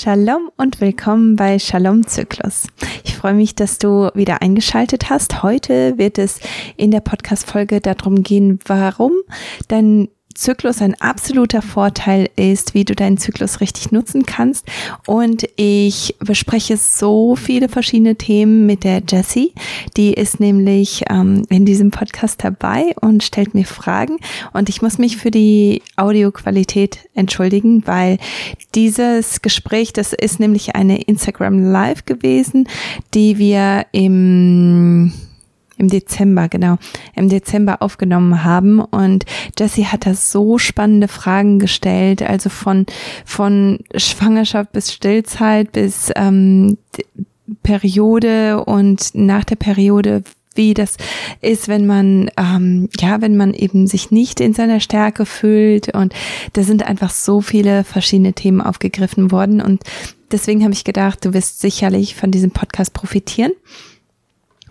Shalom und willkommen bei Shalom Zyklus. Ich freue mich, dass du wieder eingeschaltet hast. Heute wird es in der Podcast-Folge darum gehen, warum dein Zyklus ein absoluter Vorteil ist, wie du deinen Zyklus richtig nutzen kannst. Und ich bespreche so viele verschiedene Themen mit der Jessie. Die ist nämlich ähm, in diesem Podcast dabei und stellt mir Fragen. Und ich muss mich für die Audioqualität entschuldigen, weil dieses Gespräch, das ist nämlich eine Instagram Live gewesen, die wir im im Dezember, genau, im Dezember aufgenommen haben. Und Jessie hat da so spannende Fragen gestellt, also von, von Schwangerschaft bis Stillzeit bis ähm, Periode und nach der Periode, wie das ist, wenn man ähm, ja, wenn man eben sich nicht in seiner Stärke fühlt und da sind einfach so viele verschiedene Themen aufgegriffen worden und deswegen habe ich gedacht, du wirst sicherlich von diesem Podcast profitieren.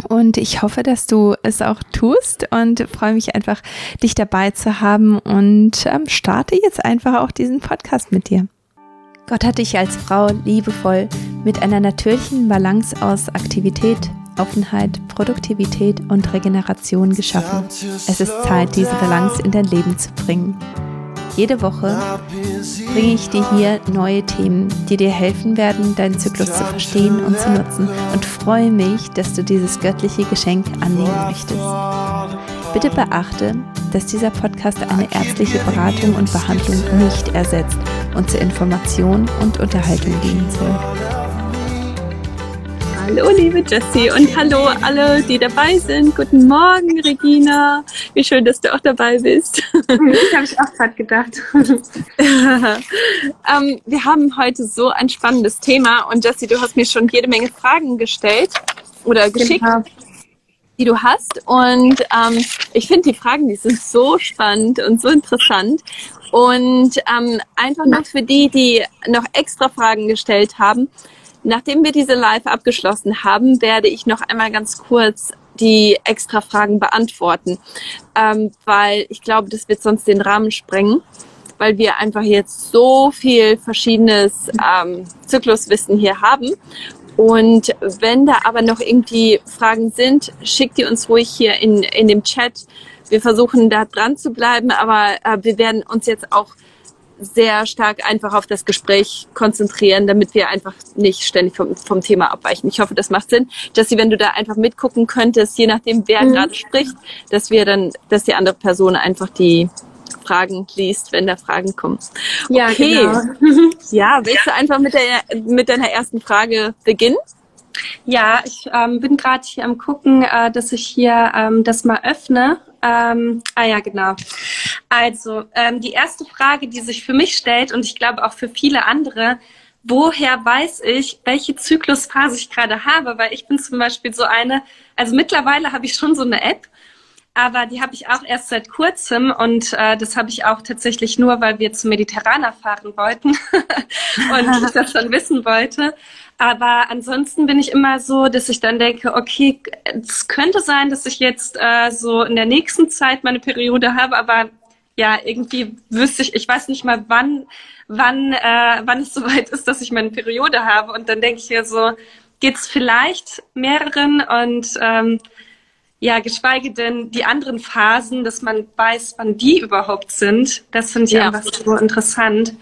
Und ich hoffe, dass du es auch tust und freue mich einfach, dich dabei zu haben und ähm, starte jetzt einfach auch diesen Podcast mit dir. Gott hat dich als Frau liebevoll mit einer natürlichen Balance aus Aktivität, Offenheit, Produktivität und Regeneration geschaffen. Es ist Zeit, diese Balance in dein Leben zu bringen. Jede Woche bringe ich dir hier neue Themen, die dir helfen werden, deinen Zyklus zu verstehen und zu nutzen und freue mich, dass du dieses göttliche Geschenk annehmen möchtest. Bitte beachte, dass dieser Podcast eine ärztliche Beratung und Behandlung nicht ersetzt und zur Information und Unterhaltung dienen soll. Hallo, liebe Jessie und hallo alle, die dabei sind. Guten Morgen, Regina. Wie schön, dass du auch dabei bist. Das habe ich auch gerade gedacht. ähm, wir haben heute so ein spannendes Thema und Jessie, du hast mir schon jede Menge Fragen gestellt oder geschickt. Genau die du hast. Und ähm, ich finde die Fragen, die sind so spannend und so interessant. Und ähm, einfach nur für die, die noch extra Fragen gestellt haben, Nachdem wir diese Live abgeschlossen haben, werde ich noch einmal ganz kurz die extra Fragen beantworten, ähm, weil ich glaube, das wird sonst den Rahmen sprengen, weil wir einfach jetzt so viel verschiedenes ähm, Zykluswissen hier haben. Und wenn da aber noch irgendwie Fragen sind, schickt die uns ruhig hier in, in dem Chat. Wir versuchen da dran zu bleiben, aber äh, wir werden uns jetzt auch sehr stark einfach auf das Gespräch konzentrieren, damit wir einfach nicht ständig vom, vom Thema abweichen. Ich hoffe, das macht Sinn. Jessie, wenn du da einfach mitgucken könntest, je nachdem, wer mhm. gerade spricht, dass wir dann, dass die andere Person einfach die Fragen liest, wenn da Fragen kommen. Ja, okay. genau. ja, willst du einfach mit, der, mit deiner ersten Frage beginnen? Ja, ich ähm, bin gerade hier am gucken, äh, dass ich hier ähm, das mal öffne ähm, ah ja, genau. Also ähm, die erste Frage, die sich für mich stellt und ich glaube auch für viele andere, woher weiß ich, welche Zyklusphase ich gerade habe? Weil ich bin zum Beispiel so eine, also mittlerweile habe ich schon so eine App, aber die habe ich auch erst seit kurzem und äh, das habe ich auch tatsächlich nur, weil wir zum Mediterraner fahren wollten und ich das dann wissen wollte. Aber ansonsten bin ich immer so, dass ich dann denke, okay, es könnte sein, dass ich jetzt äh, so in der nächsten Zeit meine Periode habe, aber ja, irgendwie wüsste ich, ich weiß nicht mal, wann, wann, äh, wann es soweit ist, dass ich meine Periode habe. Und dann denke ich mir so, geht's vielleicht mehreren und ähm, ja, geschweige denn die anderen Phasen, dass man weiß, wann die überhaupt sind. Das finde ich ja. einfach so interessant.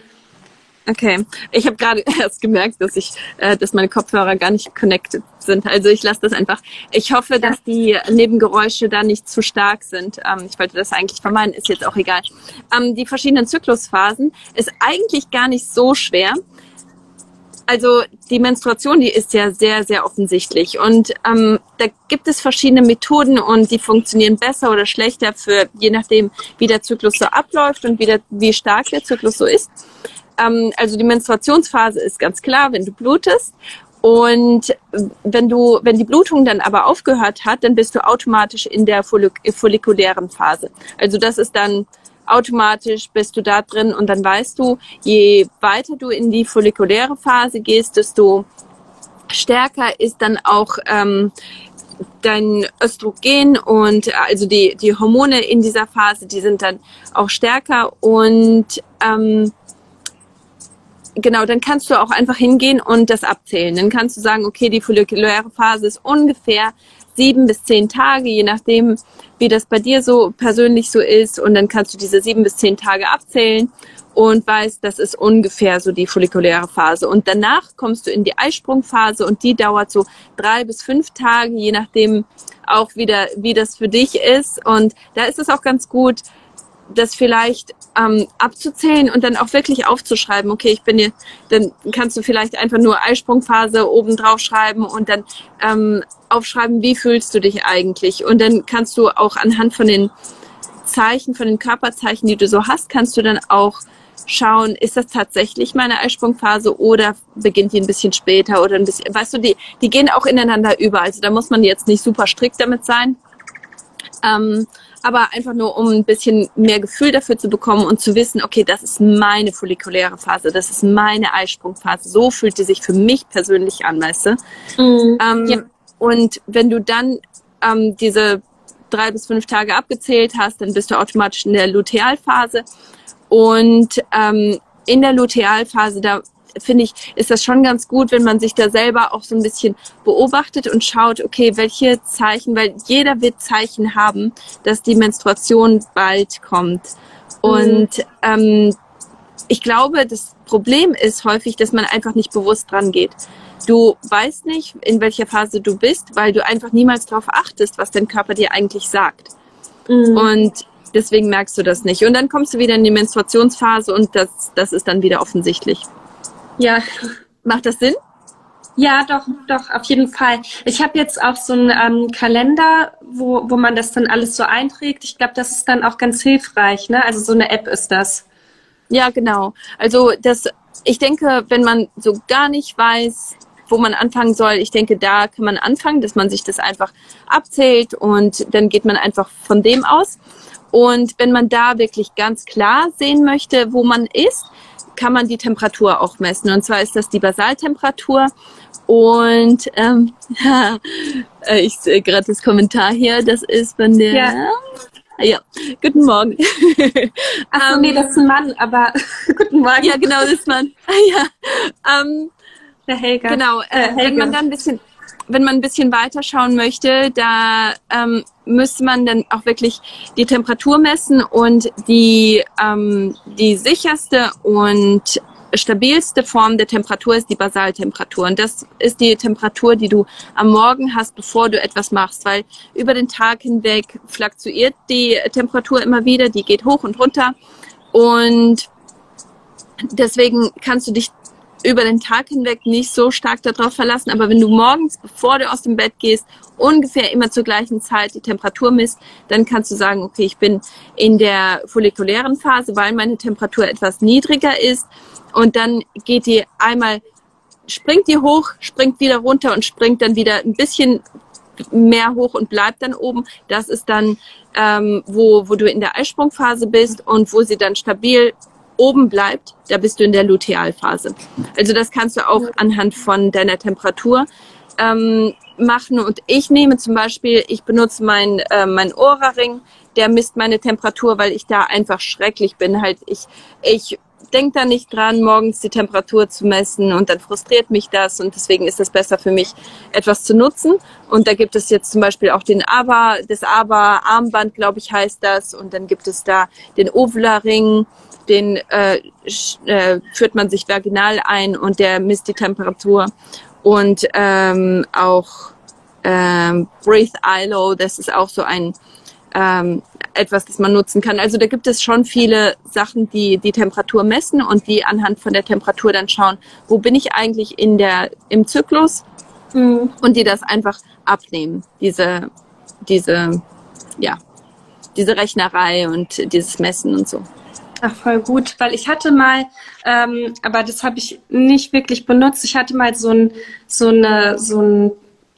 Okay, ich habe gerade erst gemerkt, dass ich, äh, dass meine Kopfhörer gar nicht connected sind. Also ich lasse das einfach. Ich hoffe, dass die Nebengeräusche da nicht zu stark sind. Ähm, ich wollte das eigentlich vermeiden, ist jetzt auch egal. Ähm, die verschiedenen Zyklusphasen ist eigentlich gar nicht so schwer. Also die Menstruation, die ist ja sehr, sehr offensichtlich. Und ähm, da gibt es verschiedene Methoden und die funktionieren besser oder schlechter für je nachdem, wie der Zyklus so abläuft und wie, der, wie stark der Zyklus so ist. Ähm, also die Menstruationsphase ist ganz klar, wenn du blutest. Und wenn du, wenn die Blutung dann aber aufgehört hat, dann bist du automatisch in der follikulären Phase. Also das ist dann automatisch bist du da drin und dann weißt du, je weiter du in die follikuläre Phase gehst, desto stärker ist dann auch ähm, dein Östrogen und also die, die Hormone in dieser Phase, die sind dann auch stärker und ähm, genau, dann kannst du auch einfach hingehen und das abzählen. Dann kannst du sagen, okay, die follikuläre Phase ist ungefähr sieben bis zehn Tage, je nachdem, wie das bei dir so persönlich so ist. Und dann kannst du diese sieben bis zehn Tage abzählen und weißt, das ist ungefähr so die follikuläre Phase. Und danach kommst du in die Eisprungphase und die dauert so drei bis fünf Tage, je nachdem auch wieder, wie das für dich ist. Und da ist es auch ganz gut, das vielleicht ähm, abzuzählen und dann auch wirklich aufzuschreiben, okay, ich bin hier, dann kannst du vielleicht einfach nur Eisprungphase oben drauf schreiben und dann ähm, aufschreiben, wie fühlst du dich eigentlich. Und dann kannst du auch anhand von den Zeichen, von den Körperzeichen, die du so hast, kannst du dann auch schauen, ist das tatsächlich meine Eisprungphase oder beginnt die ein bisschen später oder ein bisschen, weißt du, die, die gehen auch ineinander über. Also da muss man jetzt nicht super strikt damit sein. Ähm, aber einfach nur, um ein bisschen mehr Gefühl dafür zu bekommen und zu wissen, okay, das ist meine follikuläre Phase, das ist meine Eisprungphase. So fühlt die sich für mich persönlich an, weißt du? Mhm, ähm, ja. Und wenn du dann ähm, diese drei bis fünf Tage abgezählt hast, dann bist du automatisch in der Lutealphase. Und ähm, in der Lutealphase, da finde ich, ist das schon ganz gut, wenn man sich da selber auch so ein bisschen beobachtet und schaut, okay, welche Zeichen, weil jeder wird Zeichen haben, dass die Menstruation bald kommt. Und mhm. ähm, ich glaube, das Problem ist häufig, dass man einfach nicht bewusst dran geht. Du weißt nicht, in welcher Phase du bist, weil du einfach niemals darauf achtest, was dein Körper dir eigentlich sagt. Mhm. Und deswegen merkst du das nicht. Und dann kommst du wieder in die Menstruationsphase und das, das ist dann wieder offensichtlich. Ja. Macht das Sinn? Ja, doch, doch, auf jeden Fall. Ich habe jetzt auch so einen ähm, Kalender, wo, wo man das dann alles so einträgt. Ich glaube, das ist dann auch ganz hilfreich, ne? Also so eine App ist das. Ja, genau. Also das, ich denke, wenn man so gar nicht weiß, wo man anfangen soll, ich denke, da kann man anfangen, dass man sich das einfach abzählt und dann geht man einfach von dem aus. Und wenn man da wirklich ganz klar sehen möchte, wo man ist, kann man die Temperatur auch messen. Und zwar ist das die Basaltemperatur. Und ähm, äh, ich sehe gerade das Kommentar hier, das ist von der. Ja. Ja, guten Morgen. Ach so, nee, das ist ein Mann, aber guten Morgen. Ja, genau, das ist Mann. ja, ähm, der Helga. Genau, äh, äh, wenn man dann ein bisschen wenn man ein bisschen weiter schauen möchte, da ähm, müsste man dann auch wirklich die Temperatur messen und die, ähm, die sicherste und stabilste Form der Temperatur ist die Basaltemperatur. Und das ist die Temperatur, die du am Morgen hast, bevor du etwas machst, weil über den Tag hinweg fluktuiert die Temperatur immer wieder, die geht hoch und runter. Und deswegen kannst du dich über den Tag hinweg nicht so stark darauf verlassen. Aber wenn du morgens, bevor du aus dem Bett gehst, ungefähr immer zur gleichen Zeit die Temperatur misst, dann kannst du sagen, okay, ich bin in der follikulären Phase, weil meine Temperatur etwas niedriger ist. Und dann geht die einmal, springt die hoch, springt wieder runter und springt dann wieder ein bisschen mehr hoch und bleibt dann oben. Das ist dann, ähm, wo, wo du in der Eisprungphase bist und wo sie dann stabil oben bleibt, da bist du in der Lutealphase. Also das kannst du auch anhand von deiner Temperatur ähm, machen. Und ich nehme zum Beispiel, ich benutze mein, äh, mein Ohrring, der misst meine Temperatur, weil ich da einfach schrecklich bin. Halt, ich, ich denke da nicht dran, morgens die Temperatur zu messen und dann frustriert mich das und deswegen ist es besser für mich, etwas zu nutzen. Und da gibt es jetzt zum Beispiel auch den ABA, das ABA-Armband, glaube ich, heißt das. Und dann gibt es da den Ovula-Ring den äh, äh, führt man sich vaginal ein und der misst die Temperatur. Und ähm, auch ähm, Breathe ILO, das ist auch so ein ähm, etwas, das man nutzen kann. Also da gibt es schon viele Sachen, die die Temperatur messen und die anhand von der Temperatur dann schauen, wo bin ich eigentlich in der im Zyklus mhm. und die das einfach abnehmen. Diese diese ja diese Rechnerei und dieses Messen und so. Ach, voll gut, weil ich hatte mal, ähm, aber das habe ich nicht wirklich benutzt. Ich hatte mal so ein, so eine, so ein,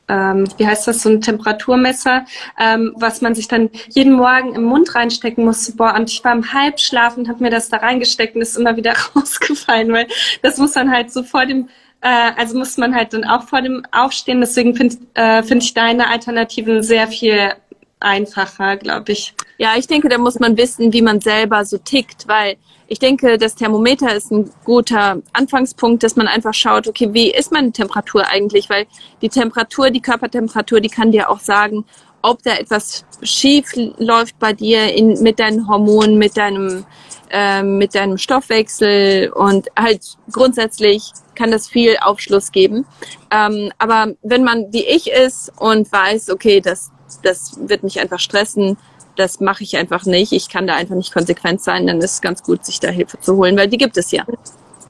ähm, wie heißt das, so ein Temperaturmesser, ähm, was man sich dann jeden Morgen im Mund reinstecken musste. Boah, und ich war im Halbschlaf und habe mir das da reingesteckt und ist immer wieder rausgefallen, weil das muss dann halt so vor dem äh, also muss man halt dann auch vor dem Aufstehen. Deswegen finde äh, find ich deine Alternativen sehr viel einfacher, glaube ich. Ja, ich denke, da muss man wissen, wie man selber so tickt, weil ich denke, das Thermometer ist ein guter Anfangspunkt, dass man einfach schaut, okay, wie ist meine Temperatur eigentlich? Weil die Temperatur, die Körpertemperatur, die kann dir auch sagen, ob da etwas schief läuft bei dir in, mit deinen Hormonen, mit deinem, äh, mit deinem Stoffwechsel und halt grundsätzlich kann das viel Aufschluss geben. Ähm, aber wenn man wie ich ist und weiß, okay, das, das wird mich einfach stressen, das mache ich einfach nicht, ich kann da einfach nicht konsequent sein, dann ist es ganz gut, sich da Hilfe zu holen, weil die gibt es ja.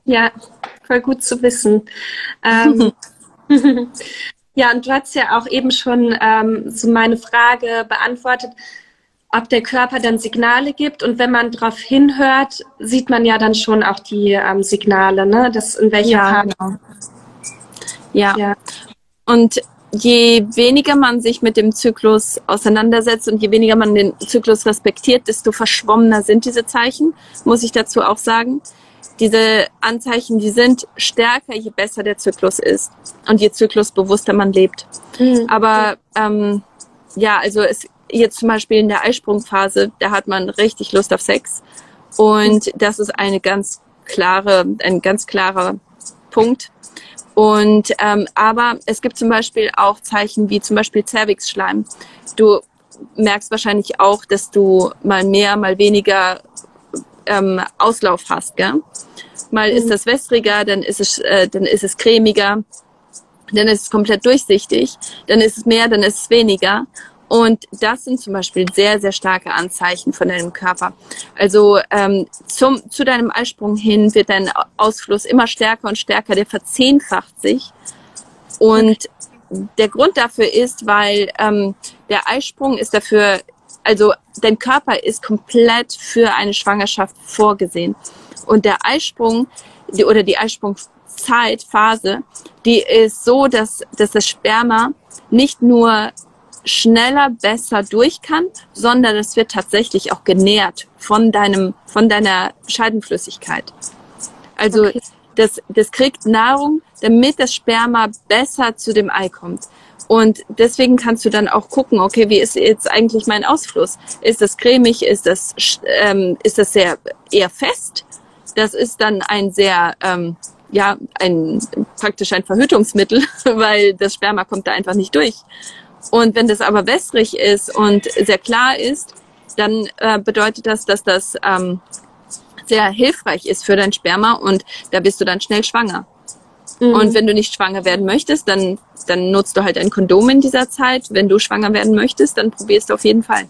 Ja, voll gut zu wissen. Ähm, ja, und du hast ja auch eben schon ähm, so meine Frage beantwortet, ob der Körper dann Signale gibt. Und wenn man darauf hinhört, sieht man ja dann schon auch die ähm, Signale, ne? Das in welcher ja, Phase. Genau. Ja. ja. Und je weniger man sich mit dem Zyklus auseinandersetzt und je weniger man den Zyklus respektiert, desto verschwommener sind diese Zeichen, muss ich dazu auch sagen. Diese Anzeichen, die sind stärker, je besser der Zyklus ist und je zyklusbewusster man lebt. Mhm. Aber ähm, ja, also es jetzt zum Beispiel in der Eisprungphase, da hat man richtig Lust auf Sex und das ist eine ganz klare, ein ganz klarer Punkt und ähm, aber es gibt zum Beispiel auch Zeichen wie zum Beispiel Cervixschleim. Du merkst wahrscheinlich auch, dass du mal mehr, mal weniger ähm, Auslauf hast. Gell? Mal mhm. ist das wässriger, dann ist es, äh, dann ist es cremiger, dann ist es komplett durchsichtig, dann ist es mehr, dann ist es weniger. Und das sind zum Beispiel sehr, sehr starke Anzeichen von deinem Körper. Also ähm, zum, zu deinem Eisprung hin wird dein Ausfluss immer stärker und stärker, der verzehnfacht sich. Und der Grund dafür ist, weil ähm, der Eisprung ist dafür, also dein Körper ist komplett für eine Schwangerschaft vorgesehen. Und der Eisprung die, oder die Eisprungzeit, Phase, die ist so, dass, dass das Sperma nicht nur schneller, besser durch kann, sondern es wird tatsächlich auch genährt von deinem, von deiner Scheidenflüssigkeit. Also okay. das, das kriegt Nahrung, damit das Sperma besser zu dem Ei kommt. Und deswegen kannst du dann auch gucken, okay, wie ist jetzt eigentlich mein Ausfluss? Ist das cremig? Ist das, ähm, ist das sehr eher fest? Das ist dann ein sehr, ähm, ja, ein praktisch ein Verhütungsmittel, weil das Sperma kommt da einfach nicht durch. Und wenn das aber wässrig ist und sehr klar ist, dann äh, bedeutet das, dass das ähm, sehr hilfreich ist für dein Sperma und da bist du dann schnell schwanger. Mhm. Und wenn du nicht schwanger werden möchtest, dann, dann nutzt du halt ein Kondom in dieser Zeit. Wenn du schwanger werden möchtest, dann probierst du auf jeden Fall.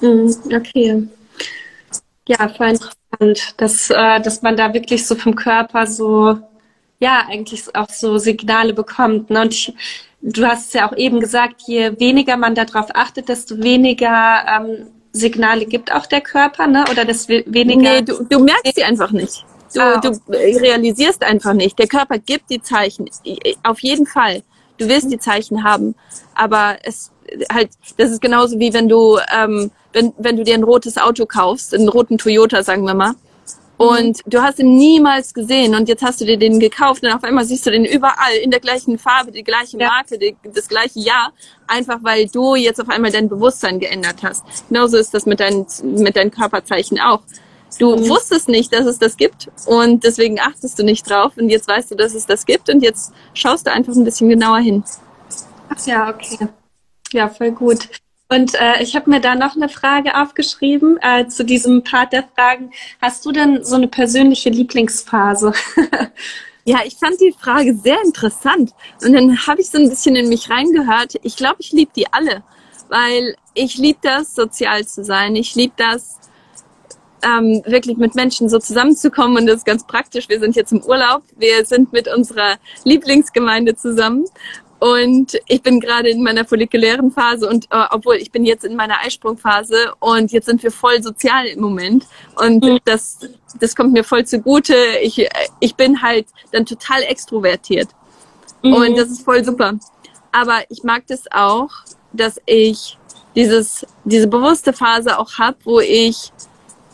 Mhm, okay. Ja, voll interessant, dass, äh, dass man da wirklich so vom Körper so, ja, eigentlich auch so Signale bekommt. Ne? Und ich du hast es ja auch eben gesagt, je weniger man darauf achtet, desto weniger ähm, Signale gibt auch der Körper, ne? Oder desto weniger. Nee, du, du merkst sie einfach nicht. Du, ah, du realisierst einfach nicht. Der Körper gibt die Zeichen. Auf jeden Fall. Du wirst die Zeichen haben. Aber es halt, das ist genauso wie wenn du, ähm, wenn, wenn du dir ein rotes Auto kaufst, einen roten Toyota, sagen wir mal, und du hast ihn niemals gesehen und jetzt hast du dir den gekauft und auf einmal siehst du den überall in der gleichen Farbe, die gleiche Marke, die, das gleiche Jahr, einfach weil du jetzt auf einmal dein Bewusstsein geändert hast. Genauso ist das mit deinen, mit deinen Körperzeichen auch. Du mhm. wusstest nicht, dass es das gibt und deswegen achtest du nicht drauf und jetzt weißt du, dass es das gibt und jetzt schaust du einfach ein bisschen genauer hin. Ach ja, okay. Ja, voll gut. Und äh, ich habe mir da noch eine Frage aufgeschrieben äh, zu diesem Part der Fragen. Hast du denn so eine persönliche Lieblingsphase? ja, ich fand die Frage sehr interessant. Und dann habe ich so ein bisschen in mich reingehört. Ich glaube, ich liebe die alle, weil ich liebe das, sozial zu sein. Ich liebe das, ähm, wirklich mit Menschen so zusammenzukommen. Und das ist ganz praktisch. Wir sind jetzt im Urlaub. Wir sind mit unserer Lieblingsgemeinde zusammen. Und ich bin gerade in meiner follikulären Phase und äh, obwohl ich bin jetzt in meiner Eisprungphase und jetzt sind wir voll sozial im Moment und mhm. das das kommt mir voll zugute. Ich ich bin halt dann total extrovertiert mhm. und das ist voll super. Aber ich mag das auch, dass ich dieses diese bewusste Phase auch habe, wo ich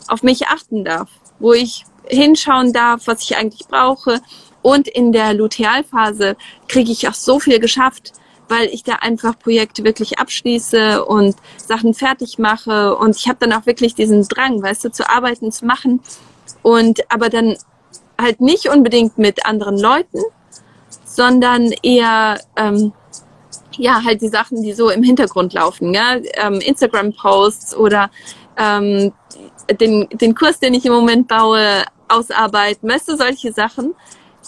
auf mich achten darf, wo ich hinschauen darf, was ich eigentlich brauche, und in der Lutealphase kriege ich auch so viel geschafft, weil ich da einfach Projekte wirklich abschließe und Sachen fertig mache. Und ich habe dann auch wirklich diesen Drang, weißt du, zu arbeiten, zu machen. Und aber dann halt nicht unbedingt mit anderen Leuten, sondern eher ähm, ja halt die Sachen, die so im Hintergrund laufen, ja, ähm, Instagram-Posts oder ähm, den, den Kurs, den ich im Moment baue, ausarbeiten, weißt du, solche Sachen,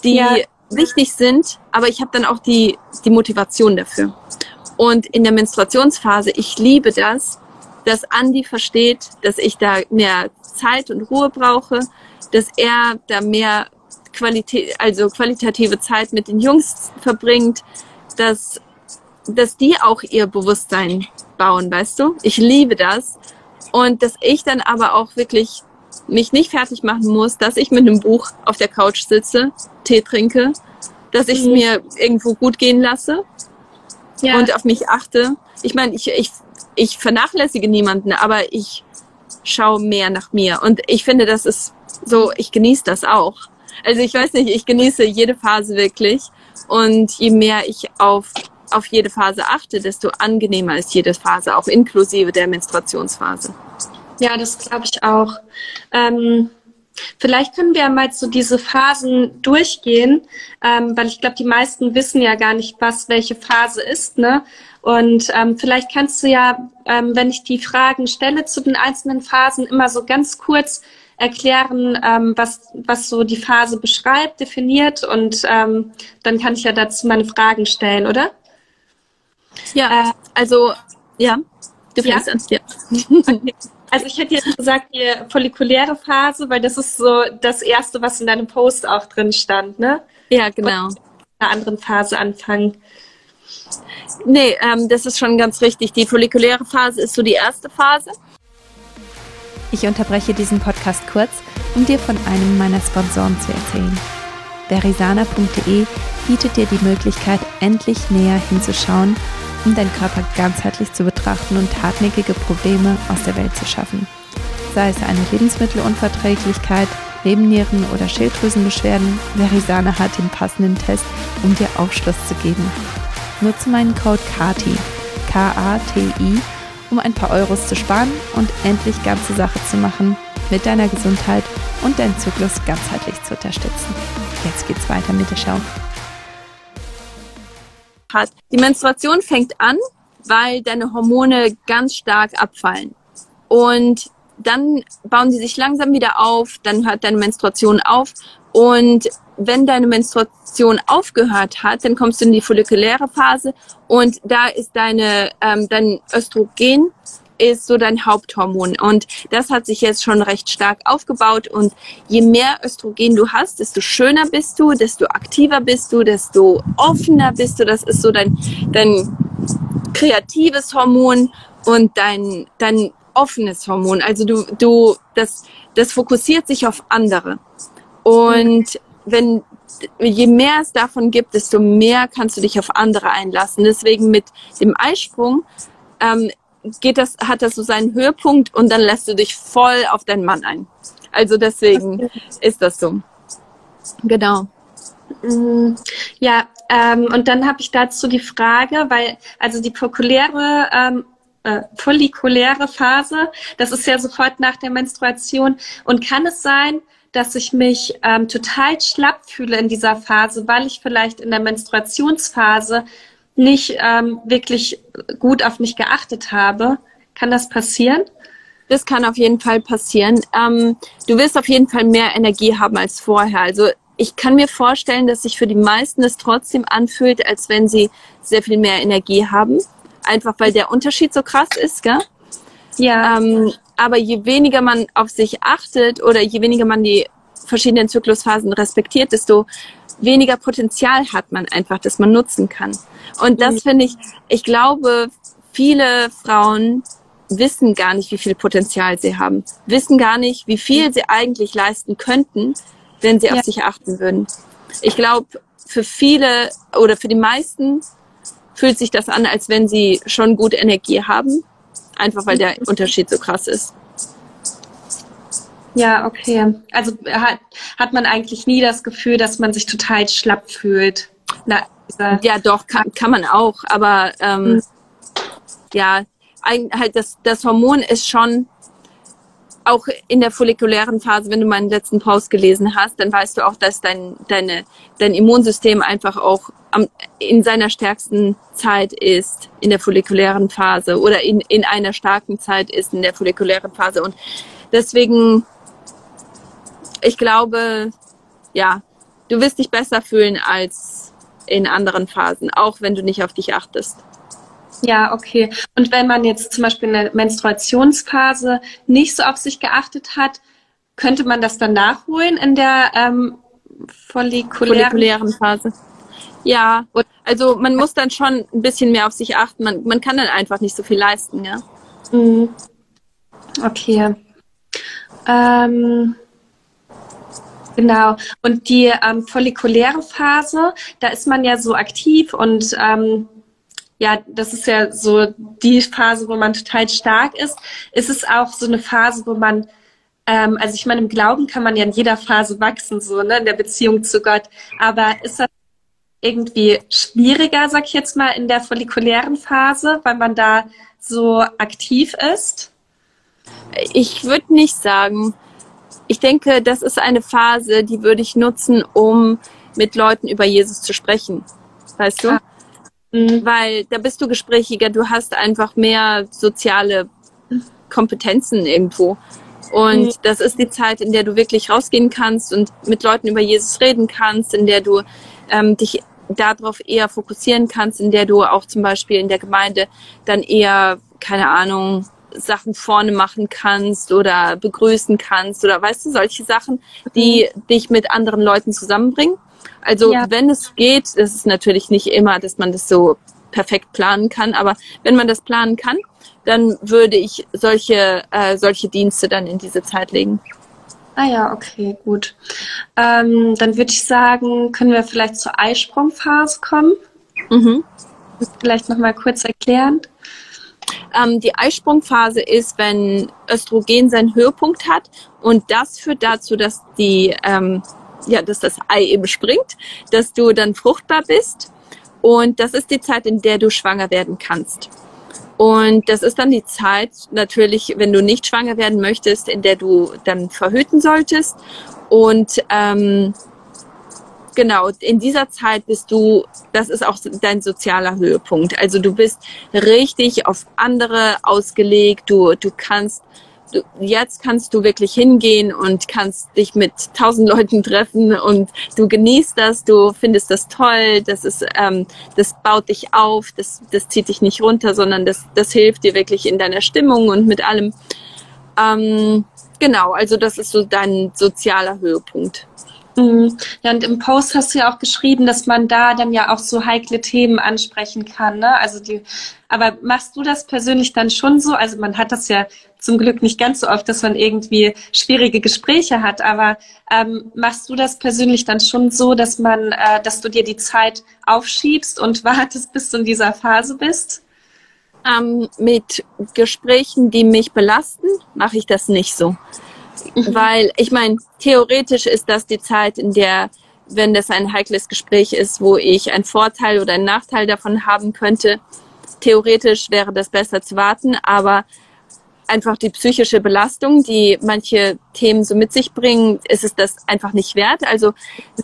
die ja. wichtig sind, aber ich habe dann auch die, die Motivation dafür. Und in der Menstruationsphase, ich liebe das, dass Andy versteht, dass ich da mehr Zeit und Ruhe brauche, dass er da mehr Qualität, also qualitative Zeit mit den Jungs verbringt, dass, dass die auch ihr Bewusstsein bauen, weißt du? Ich liebe das. Und dass ich dann aber auch wirklich mich nicht fertig machen muss, dass ich mit einem Buch auf der Couch sitze, Tee trinke, dass ich es mhm. mir irgendwo gut gehen lasse ja. und auf mich achte. Ich meine, ich, ich, ich vernachlässige niemanden, aber ich schaue mehr nach mir. Und ich finde, das ist so, ich genieße das auch. Also ich weiß nicht, ich genieße jede Phase wirklich. Und je mehr ich auf, auf jede Phase achte, desto angenehmer ist jede Phase, auch inklusive der Menstruationsphase. Ja, das glaube ich auch. Ähm, vielleicht können wir mal so diese Phasen durchgehen, ähm, weil ich glaube, die meisten wissen ja gar nicht, was welche Phase ist. Ne? Und ähm, vielleicht kannst du ja, ähm, wenn ich die Fragen stelle zu den einzelnen Phasen, immer so ganz kurz erklären, ähm, was, was so die Phase beschreibt, definiert und ähm, dann kann ich ja dazu meine Fragen stellen, oder? Ja, äh, also ja, du fängst ja? an. Ja. Okay. Also ich hätte jetzt gesagt, die follikuläre Phase, weil das ist so das Erste, was in deinem Post auch drin stand, ne? Ja, genau. Und in einer anderen Phase anfangen. Nee, ähm, das ist schon ganz richtig. Die follikuläre Phase ist so die erste Phase. Ich unterbreche diesen Podcast kurz, um dir von einem meiner Sponsoren zu erzählen. Verisana.de bietet dir die Möglichkeit, endlich näher hinzuschauen um deinen Körper ganzheitlich zu betrachten und hartnäckige Probleme aus der Welt zu schaffen. Sei es eine Lebensmittelunverträglichkeit, Nebennieren- oder Schilddrüsenbeschwerden, Verisana hat den passenden Test, um dir Aufschluss zu geben. Nutze meinen Code KATI, K-A-T-I, um ein paar Euros zu sparen und endlich ganze Sache zu machen, mit deiner Gesundheit und deinen Zyklus ganzheitlich zu unterstützen. Jetzt geht's weiter mit der Show hat. Die Menstruation fängt an, weil deine Hormone ganz stark abfallen. Und dann bauen sie sich langsam wieder auf, dann hört deine Menstruation auf. Und wenn deine Menstruation aufgehört hat, dann kommst du in die follikuläre Phase und da ist deine, ähm, dein Östrogen ist so dein Haupthormon. Und das hat sich jetzt schon recht stark aufgebaut. Und je mehr Östrogen du hast, desto schöner bist du, desto aktiver bist du, desto offener bist du. Das ist so dein, dein kreatives Hormon und dein, dein offenes Hormon. Also du, du, das, das fokussiert sich auf andere. Und wenn, je mehr es davon gibt, desto mehr kannst du dich auf andere einlassen. Deswegen mit dem Eisprung ähm, geht das, hat das so seinen Höhepunkt und dann lässt du dich voll auf deinen Mann ein. Also deswegen ist das so. Genau. Mm, ja, ähm, und dann habe ich dazu die Frage, weil also die fokuläre ähm, äh, follikuläre Phase, das ist ja sofort nach der Menstruation. Und kann es sein, dass ich mich ähm, total schlapp fühle in dieser Phase, weil ich vielleicht in der Menstruationsphase nicht ähm, wirklich gut auf mich geachtet habe. Kann das passieren? Das kann auf jeden Fall passieren. Ähm, du wirst auf jeden Fall mehr Energie haben als vorher. Also ich kann mir vorstellen, dass sich für die meisten es trotzdem anfühlt, als wenn sie sehr viel mehr Energie haben. Einfach weil der Unterschied so krass ist, gell? Ja. Ähm, aber je weniger man auf sich achtet oder je weniger man die verschiedenen Zyklusphasen respektiert, desto weniger Potenzial hat man einfach, das man nutzen kann. Und das mhm. finde ich, ich glaube, viele Frauen wissen gar nicht, wie viel Potenzial sie haben, wissen gar nicht, wie viel sie eigentlich leisten könnten, wenn sie ja. auf sich achten würden. Ich glaube, für viele oder für die meisten fühlt sich das an, als wenn sie schon gute Energie haben, einfach weil der Unterschied so krass ist. Ja, okay. Also hat, hat man eigentlich nie das Gefühl, dass man sich total schlapp fühlt. Na, ja, doch, kann, kann man auch, aber ähm, mhm. ja, halt das, das Hormon ist schon auch in der follikulären Phase, wenn du meinen letzten Post gelesen hast, dann weißt du auch, dass dein, deine, dein Immunsystem einfach auch am, in seiner stärksten Zeit ist in der follikulären Phase oder in, in einer starken Zeit ist in der follikulären Phase. Und deswegen, ich glaube, ja, du wirst dich besser fühlen als in anderen Phasen, auch wenn du nicht auf dich achtest. Ja, okay. Und wenn man jetzt zum Beispiel in der Menstruationsphase nicht so auf sich geachtet hat, könnte man das dann nachholen in der ähm, follikulären, follikulären Phase? Ja, also man muss dann schon ein bisschen mehr auf sich achten. Man, man kann dann einfach nicht so viel leisten, ja. Mhm. Okay. Ähm, genau. Und die ähm, follikuläre Phase, da ist man ja so aktiv und ähm, ja, das ist ja so die Phase, wo man total stark ist. Ist es auch so eine Phase, wo man, ähm, also ich meine, im Glauben kann man ja in jeder Phase wachsen, so, ne, in der Beziehung zu Gott. Aber ist das irgendwie schwieriger, sag ich jetzt mal, in der follikulären Phase, weil man da so aktiv ist? Ich würde nicht sagen. Ich denke, das ist eine Phase, die würde ich nutzen, um mit Leuten über Jesus zu sprechen. Weißt du? Ah. Mhm. Weil da bist du gesprächiger, du hast einfach mehr soziale Kompetenzen irgendwo. Und mhm. das ist die Zeit, in der du wirklich rausgehen kannst und mit Leuten über Jesus reden kannst, in der du ähm, dich darauf eher fokussieren kannst, in der du auch zum Beispiel in der Gemeinde dann eher, keine Ahnung, Sachen vorne machen kannst oder begrüßen kannst oder weißt du, solche Sachen, die mhm. dich mit anderen Leuten zusammenbringen. Also ja. wenn es geht, das ist natürlich nicht immer, dass man das so perfekt planen kann, aber wenn man das planen kann, dann würde ich solche, äh, solche Dienste dann in diese Zeit legen. Ah ja, okay, gut. Ähm, dann würde ich sagen, können wir vielleicht zur Eisprungphase kommen. Mhm. Vielleicht nochmal kurz erklären. Ähm, die Eisprungphase ist, wenn Östrogen seinen Höhepunkt hat und das führt dazu, dass die ähm, ja, dass das Ei eben springt, dass du dann fruchtbar bist. Und das ist die Zeit, in der du schwanger werden kannst. Und das ist dann die Zeit, natürlich, wenn du nicht schwanger werden möchtest, in der du dann verhüten solltest. Und ähm, genau, in dieser Zeit bist du, das ist auch dein sozialer Höhepunkt. Also du bist richtig auf andere ausgelegt. Du, du kannst du, jetzt kannst du wirklich hingehen und kannst dich mit tausend Leuten treffen und du genießt das, du findest das toll, das ist, ähm, das baut dich auf, das, das zieht dich nicht runter, sondern das, das hilft dir wirklich in deiner Stimmung und mit allem. Ähm, genau, also das ist so dein sozialer Höhepunkt. Ja, und im Post hast du ja auch geschrieben, dass man da dann ja auch so heikle Themen ansprechen kann. Ne? Also die, aber machst du das persönlich dann schon so? Also man hat das ja zum Glück nicht ganz so oft, dass man irgendwie schwierige Gespräche hat. Aber ähm, machst du das persönlich dann schon so, dass man, äh, dass du dir die Zeit aufschiebst und wartest, bis du in dieser Phase bist? Ähm, mit Gesprächen, die mich belasten, mache ich das nicht so. Mhm. Weil ich meine, theoretisch ist das die Zeit, in der, wenn das ein heikles Gespräch ist, wo ich einen Vorteil oder einen Nachteil davon haben könnte, theoretisch wäre das besser zu warten, aber einfach die psychische Belastung, die manche Themen so mit sich bringen, ist es das einfach nicht wert. Also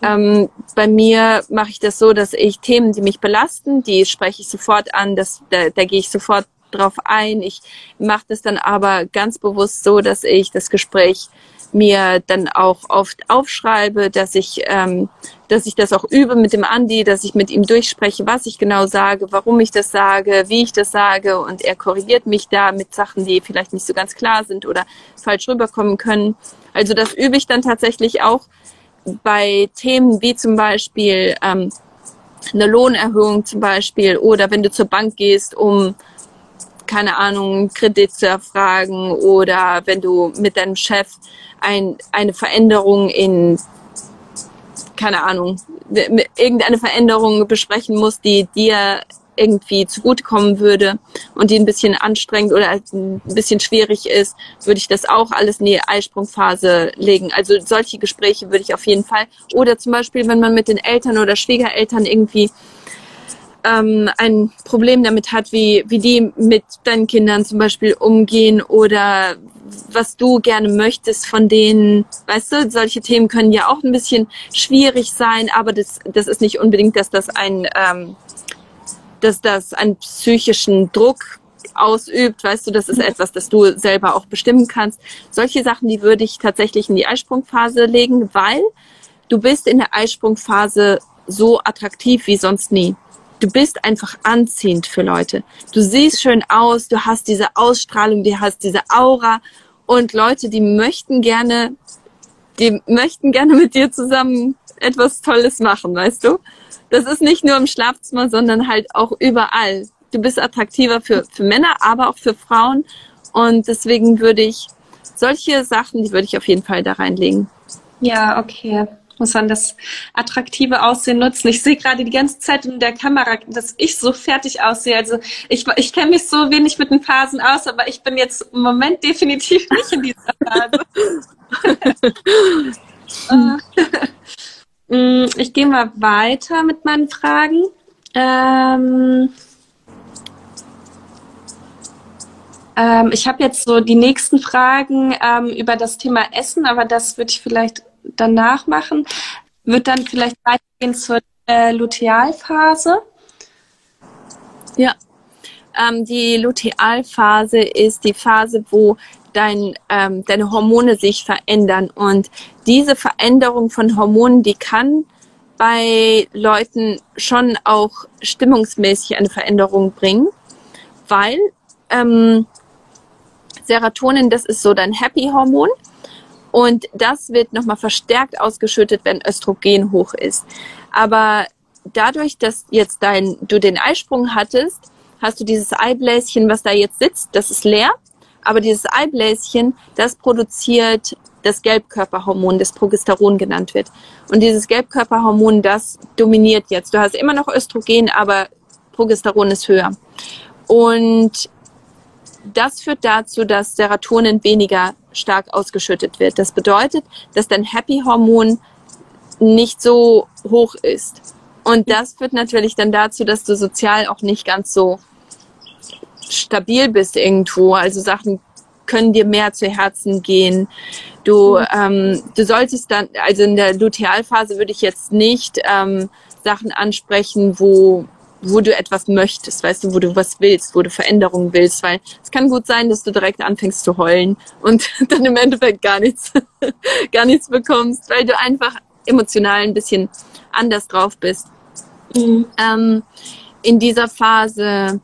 ähm, bei mir mache ich das so, dass ich Themen, die mich belasten, die spreche ich sofort an, das, da, da gehe ich sofort drauf ein. Ich mache das dann aber ganz bewusst so, dass ich das Gespräch mir dann auch oft aufschreibe, dass ich, ähm, dass ich das auch übe mit dem Andi, dass ich mit ihm durchspreche, was ich genau sage, warum ich das sage, wie ich das sage und er korrigiert mich da mit Sachen, die vielleicht nicht so ganz klar sind oder falsch rüberkommen können. Also das übe ich dann tatsächlich auch bei Themen wie zum Beispiel ähm, eine Lohnerhöhung zum Beispiel oder wenn du zur Bank gehst, um keine Ahnung, Kredit zu erfragen oder wenn du mit deinem Chef ein, eine Veränderung in, keine Ahnung, irgendeine Veränderung besprechen musst, die dir irgendwie zugutekommen würde und die ein bisschen anstrengend oder ein bisschen schwierig ist, würde ich das auch alles in die Eisprungphase legen. Also solche Gespräche würde ich auf jeden Fall. Oder zum Beispiel, wenn man mit den Eltern oder Schwiegereltern irgendwie ähm, ein Problem damit hat, wie, wie die mit deinen Kindern zum Beispiel umgehen oder was du gerne möchtest von denen. Weißt du, solche Themen können ja auch ein bisschen schwierig sein, aber das, das ist nicht unbedingt, dass das ein, ähm, dass das einen psychischen Druck ausübt, weißt du, das ist etwas, das du selber auch bestimmen kannst. Solche Sachen, die würde ich tatsächlich in die Eisprungphase legen, weil du bist in der Eisprungphase so attraktiv wie sonst nie du bist einfach anziehend für Leute. Du siehst schön aus, du hast diese Ausstrahlung, du hast diese Aura und Leute, die möchten gerne, die möchten gerne mit dir zusammen etwas Tolles machen, weißt du? Das ist nicht nur im Schlafzimmer, sondern halt auch überall. Du bist attraktiver für, für Männer, aber auch für Frauen. Und deswegen würde ich solche Sachen, die würde ich auf jeden Fall da reinlegen. Ja, okay muss man das attraktive Aussehen nutzen. Ich sehe gerade die ganze Zeit in der Kamera, dass ich so fertig aussehe. Also ich, ich kenne mich so wenig mit den Phasen aus, aber ich bin jetzt im Moment definitiv nicht in dieser Phase. Mm, ich gehe mal weiter mit meinen Fragen. Ähm, ähm, ich habe jetzt so die nächsten Fragen ähm, über das Thema Essen, aber das würde ich vielleicht danach machen. Wird dann vielleicht weitergehen zur äh, Lutealphase? Ja, ähm, die Lutealphase ist die Phase, wo dein, ähm, deine Hormone sich verändern. Und diese Veränderung von Hormonen, die kann bei Leuten schon auch stimmungsmäßig eine Veränderung bringen, weil ähm, Serotonin, das ist so dein Happy-Hormon. Und das wird nochmal verstärkt ausgeschüttet, wenn Östrogen hoch ist. Aber dadurch, dass jetzt dein, du den Eisprung hattest, hast du dieses Eibläschen, was da jetzt sitzt, das ist leer. Aber dieses Eibläschen, das produziert das Gelbkörperhormon, das Progesteron genannt wird. Und dieses Gelbkörperhormon, das dominiert jetzt. Du hast immer noch Östrogen, aber Progesteron ist höher. Und das führt dazu, dass Serotonin weniger stark ausgeschüttet wird. Das bedeutet, dass dein Happy-Hormon nicht so hoch ist. Und das führt natürlich dann dazu, dass du sozial auch nicht ganz so stabil bist irgendwo. Also Sachen können dir mehr zu Herzen gehen. Du, ähm, du solltest dann, also in der Lutealphase würde ich jetzt nicht ähm, Sachen ansprechen, wo wo du etwas möchtest, weißt du, wo du was willst, wo du Veränderungen willst, weil es kann gut sein, dass du direkt anfängst zu heulen und dann im Endeffekt gar nichts, gar nichts bekommst, weil du einfach emotional ein bisschen anders drauf bist. Mhm. Ähm, in dieser Phase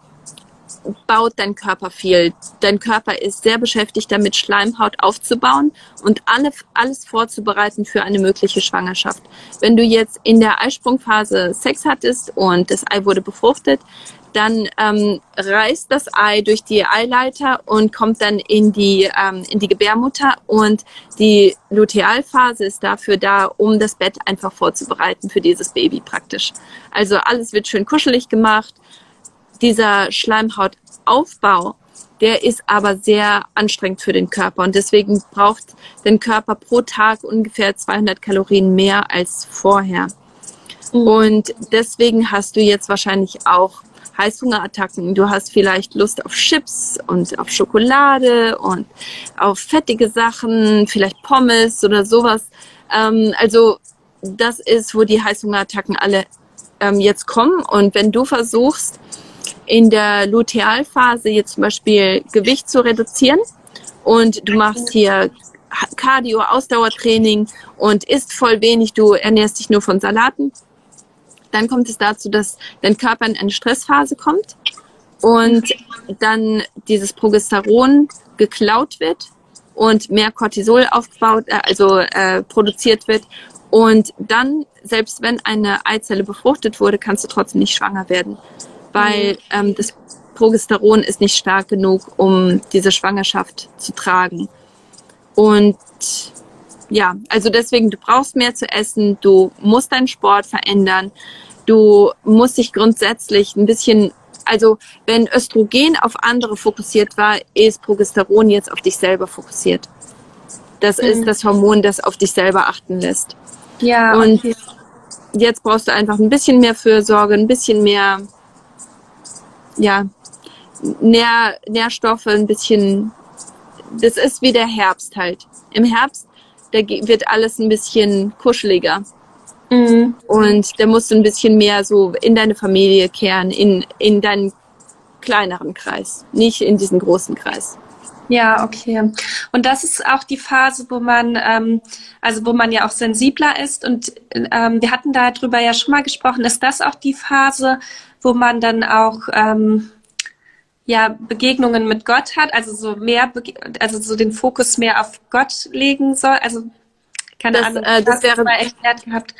baut dein Körper viel. Dein Körper ist sehr beschäftigt damit, Schleimhaut aufzubauen und alle, alles vorzubereiten für eine mögliche Schwangerschaft. Wenn du jetzt in der Eisprungphase Sex hattest und das Ei wurde befruchtet, dann ähm, reißt das Ei durch die Eileiter und kommt dann in die, ähm, in die Gebärmutter und die Lutealphase ist dafür da, um das Bett einfach vorzubereiten für dieses Baby praktisch. Also alles wird schön kuschelig gemacht, dieser Schleimhautaufbau, der ist aber sehr anstrengend für den Körper und deswegen braucht den Körper pro Tag ungefähr 200 Kalorien mehr als vorher. Mhm. Und deswegen hast du jetzt wahrscheinlich auch Heißhungerattacken. Du hast vielleicht Lust auf Chips und auf Schokolade und auf fettige Sachen, vielleicht Pommes oder sowas. Ähm, also das ist, wo die Heißhungerattacken alle ähm, jetzt kommen. Und wenn du versuchst, in der Lutealphase jetzt zum Beispiel Gewicht zu reduzieren. Und du machst hier Cardio, Ausdauertraining und isst voll wenig, du ernährst dich nur von Salaten, dann kommt es dazu, dass dein Körper in eine Stressphase kommt und dann dieses Progesteron geklaut wird und mehr Cortisol aufgebaut, äh, also äh, produziert wird. Und dann, selbst wenn eine Eizelle befruchtet wurde, kannst du trotzdem nicht schwanger werden weil ähm, das Progesteron ist nicht stark genug, um diese Schwangerschaft zu tragen. Und ja, also deswegen, du brauchst mehr zu essen, du musst deinen Sport verändern, du musst dich grundsätzlich ein bisschen also wenn Östrogen auf andere fokussiert war, ist Progesteron jetzt auf dich selber fokussiert. Das mhm. ist das Hormon, das auf dich selber achten lässt. Ja. Und okay. jetzt brauchst du einfach ein bisschen mehr Fürsorge, ein bisschen mehr, ja, Nähr, Nährstoffe, ein bisschen. Das ist wie der Herbst halt. Im Herbst, da wird alles ein bisschen kuscheliger. Mhm. Und da musst du ein bisschen mehr so in deine Familie kehren, in, in deinen kleineren Kreis, nicht in diesen großen Kreis. Ja, okay. Und das ist auch die Phase, wo man, ähm, also wo man ja auch sensibler ist. Und ähm, wir hatten darüber ja schon mal gesprochen. Ist das auch die Phase, wo man dann auch ähm, ja Begegnungen mit Gott hat, also so mehr, also so den Fokus mehr auf Gott legen soll? Also keine das, Ahnung, äh, das wäre mal erklärt gehabt.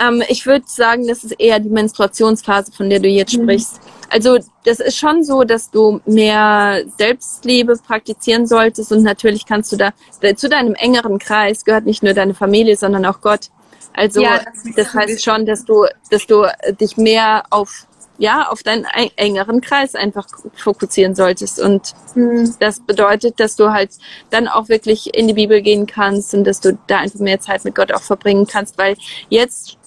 Ähm, ich würde sagen, das ist eher die Menstruationsphase, von der du jetzt mhm. sprichst. Also das ist schon so, dass du mehr Selbstliebe praktizieren solltest und natürlich kannst du da zu deinem engeren Kreis gehört nicht nur deine Familie, sondern auch Gott. Also ja, das, das heißt schon, dass du, dass du dich mehr auf ja, auf deinen engeren Kreis einfach fokussieren solltest. Und mhm. das bedeutet, dass du halt dann auch wirklich in die Bibel gehen kannst und dass du da einfach mehr Zeit mit Gott auch verbringen kannst, weil jetzt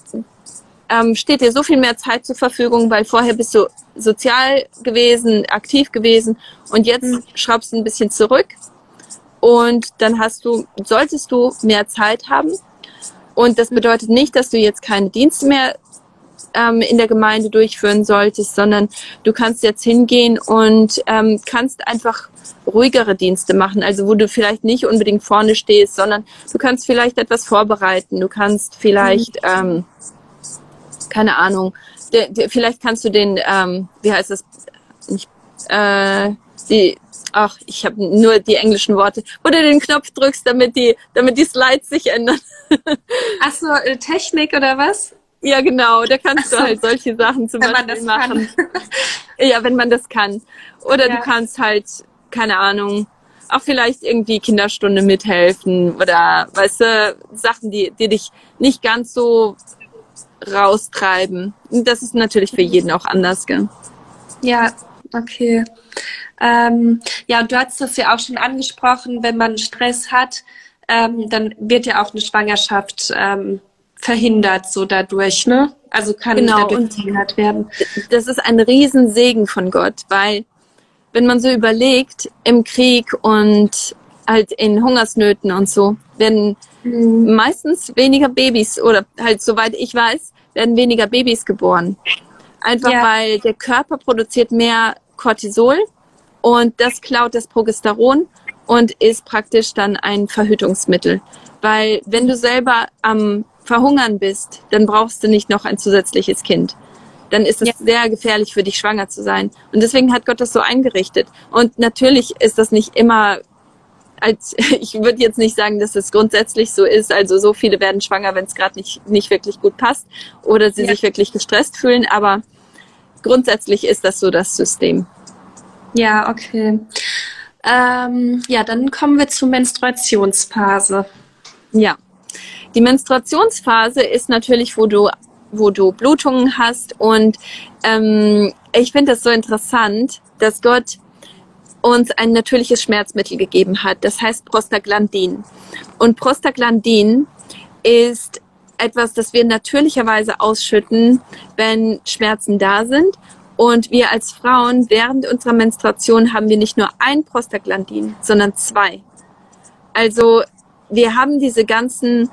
ähm, steht dir so viel mehr Zeit zur Verfügung, weil vorher bist du sozial gewesen, aktiv gewesen und jetzt mhm. schraubst du ein bisschen zurück und dann hast du, solltest du mehr Zeit haben. Und das bedeutet nicht, dass du jetzt keine Dienste mehr ähm, in der Gemeinde durchführen solltest, sondern du kannst jetzt hingehen und ähm, kannst einfach ruhigere Dienste machen, also wo du vielleicht nicht unbedingt vorne stehst, sondern du kannst vielleicht etwas vorbereiten, du kannst vielleicht, mhm. ähm, keine Ahnung, de, de, vielleicht kannst du den, ähm, wie heißt das, nicht, äh, die, ach, ich habe nur die englischen Worte, wo du den Knopf drückst, damit die, damit die Slides sich ändern. Ach so, äh, Technik oder was? Ja, genau. Da kannst so. du halt solche Sachen zum wenn Beispiel machen. ja, wenn man das kann. Oder ja. du kannst halt, keine Ahnung, auch vielleicht irgendwie Kinderstunde mithelfen oder, weißt du, Sachen, die, die dich nicht ganz so raustreiben. Das ist natürlich für jeden auch anders, gell? Ja, okay. Ähm, ja, und du hast das ja auch schon angesprochen, wenn man Stress hat, ähm, dann wird ja auch eine Schwangerschaft ähm, verhindert so dadurch, ne? Also kann genau. dadurch verhindert werden. Das ist ein Riesensegen von Gott, weil wenn man so überlegt, im Krieg und halt in Hungersnöten und so, werden mhm. meistens weniger Babys oder halt soweit ich weiß, werden weniger Babys geboren. Einfach ja. weil der Körper produziert mehr Cortisol und das klaut das Progesteron und ist praktisch dann ein Verhütungsmittel. Weil wenn du selber am verhungern bist, dann brauchst du nicht noch ein zusätzliches Kind. Dann ist es ja. sehr gefährlich für dich, schwanger zu sein. Und deswegen hat Gott das so eingerichtet. Und natürlich ist das nicht immer als ich würde jetzt nicht sagen, dass es grundsätzlich so ist. Also so viele werden schwanger, wenn es gerade nicht, nicht wirklich gut passt oder sie ja. sich wirklich gestresst fühlen. Aber grundsätzlich ist das so das System. Ja, okay. Ähm, ja, dann kommen wir zur Menstruationsphase. Ja. Die Menstruationsphase ist natürlich, wo du, wo du Blutungen hast und ähm, ich finde das so interessant, dass Gott uns ein natürliches Schmerzmittel gegeben hat. Das heißt Prostaglandin. Und Prostaglandin ist etwas, das wir natürlicherweise ausschütten, wenn Schmerzen da sind. Und wir als Frauen während unserer Menstruation haben wir nicht nur ein Prostaglandin, sondern zwei. Also wir haben diese ganzen